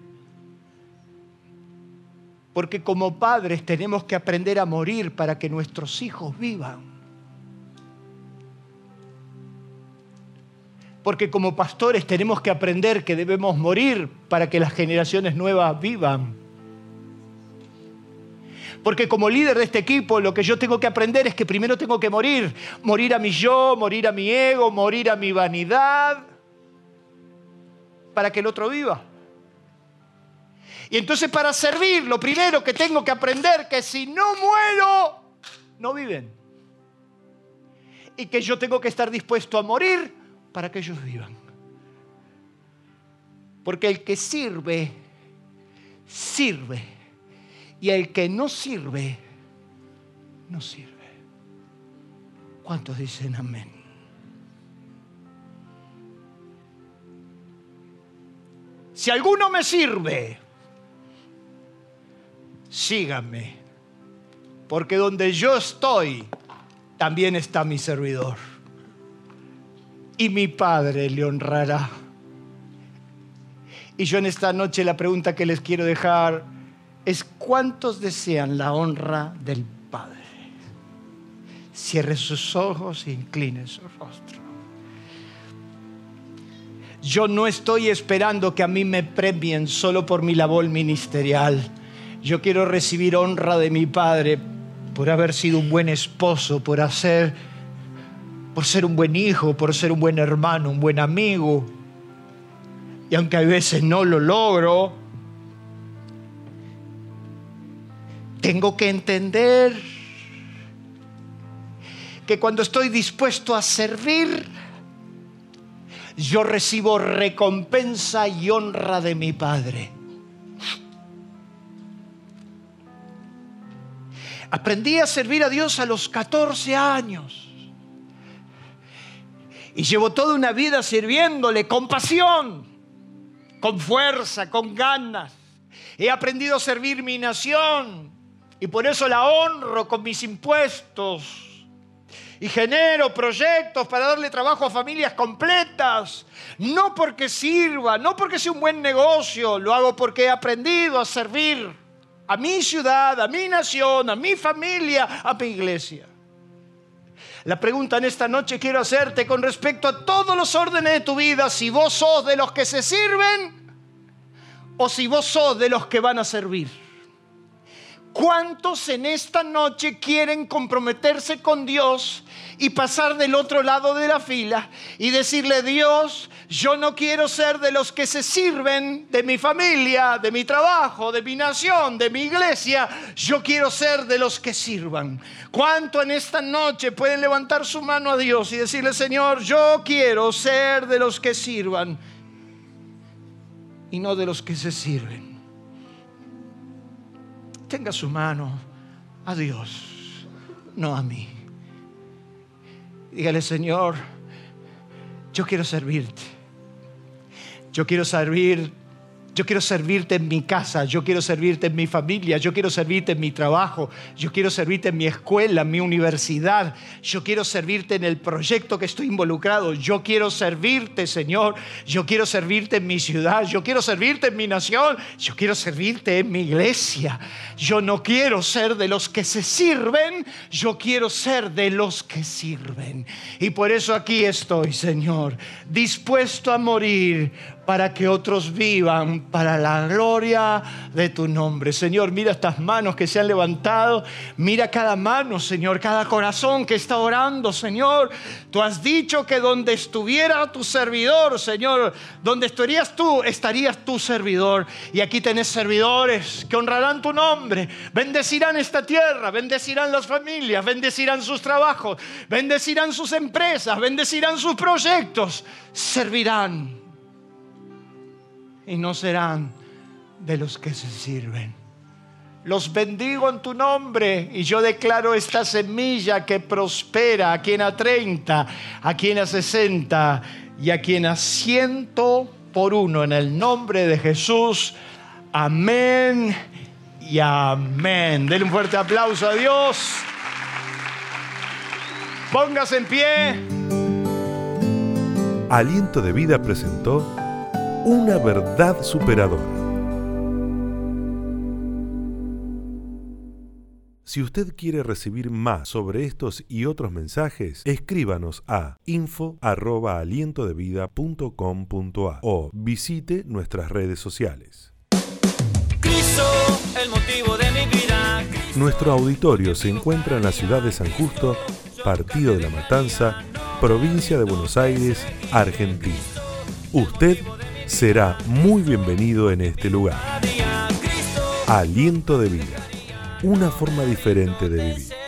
Porque como padres tenemos que aprender a morir para que nuestros hijos vivan. Porque como pastores tenemos que aprender que debemos morir para que las generaciones nuevas vivan. Porque como líder de este equipo, lo que yo tengo que aprender es que primero tengo que morir. Morir a mi yo, morir a mi ego, morir a mi vanidad, para que el otro viva. Y entonces para servir, lo primero que tengo que aprender que si no muero, no viven. Y que yo tengo que estar dispuesto a morir para que ellos vivan. Porque el que sirve, sirve y el que no sirve, no sirve. ¿Cuántos dicen amén? Si alguno me sirve, síganme, porque donde yo estoy, también está mi servidor. Y mi Padre le honrará. Y yo en esta noche la pregunta que les quiero dejar es cuántos desean la honra del Padre. Cierre sus ojos e incline su rostro. Yo no estoy esperando que a mí me premien solo por mi labor ministerial. Yo quiero recibir honra de mi Padre por haber sido un buen esposo, por hacer por ser un buen hijo, por ser un buen hermano, un buen amigo. Y aunque a veces no lo logro, Tengo que entender que cuando estoy dispuesto a servir, yo recibo recompensa y honra de mi Padre. Aprendí a servir a Dios a los 14 años. Y llevo toda una vida sirviéndole con pasión, con fuerza, con ganas. He aprendido a servir mi nación, y por eso la honro con mis impuestos. Y genero proyectos para darle trabajo a familias completas. No porque sirva, no porque sea un buen negocio, lo hago porque he aprendido a servir a mi ciudad, a mi nación, a mi familia, a mi iglesia. La pregunta en esta noche quiero hacerte con respecto a todos los órdenes de tu vida, si vos sos de los que se sirven o si vos sos de los que van a servir. ¿Cuántos en esta noche quieren comprometerse con Dios y pasar del otro lado de la fila y decirle, Dios, yo no quiero ser de los que se sirven de mi familia, de mi trabajo, de mi nación, de mi iglesia, yo quiero ser de los que sirvan. ¿Cuánto en esta noche pueden levantar su mano a Dios y decirle, Señor, yo quiero ser de los que sirvan y no de los que se sirven? Tenga su mano a Dios, no a mí. Dígale, Señor, yo quiero servirte. Yo quiero servir yo quiero servirte en mi casa, yo quiero servirte en mi familia, yo quiero servirte en mi trabajo, yo quiero servirte en mi escuela, en mi universidad, yo quiero servirte en el proyecto que estoy involucrado, yo quiero servirte, Señor, yo quiero servirte en mi ciudad, yo quiero servirte en mi nación, yo quiero servirte en mi iglesia. Yo no quiero ser de los que se sirven, yo quiero ser de los que sirven. Y por eso aquí estoy, Señor, dispuesto a morir para que otros vivan para la gloria de tu nombre. Señor, mira estas manos que se han levantado, mira cada mano, Señor, cada corazón que está orando, Señor. Tú has dicho que donde estuviera tu servidor, Señor, donde estarías tú, estarías tu servidor. Y aquí tenés servidores que honrarán tu nombre, bendecirán esta tierra, bendecirán las familias, bendecirán sus trabajos, bendecirán sus empresas, bendecirán sus proyectos, servirán y no serán de los que se sirven. Los bendigo en tu nombre y yo declaro esta semilla que prospera a quien a 30, a quien a 60 y a quien a ciento por uno en el nombre de Jesús. Amén y amén. Denle un fuerte aplauso a Dios. Póngase en pie. Aliento de Vida presentó una verdad superadora. Si usted quiere recibir más sobre estos y otros mensajes, escríbanos a info@alientodevida.com.a o visite nuestras redes sociales. el motivo de mi vida. Nuestro auditorio se encuentra en la ciudad de San Justo, Partido de la Matanza, provincia de Buenos Aires, Argentina. Usted será muy bienvenido en este lugar. Aliento de vida, una forma diferente de vivir.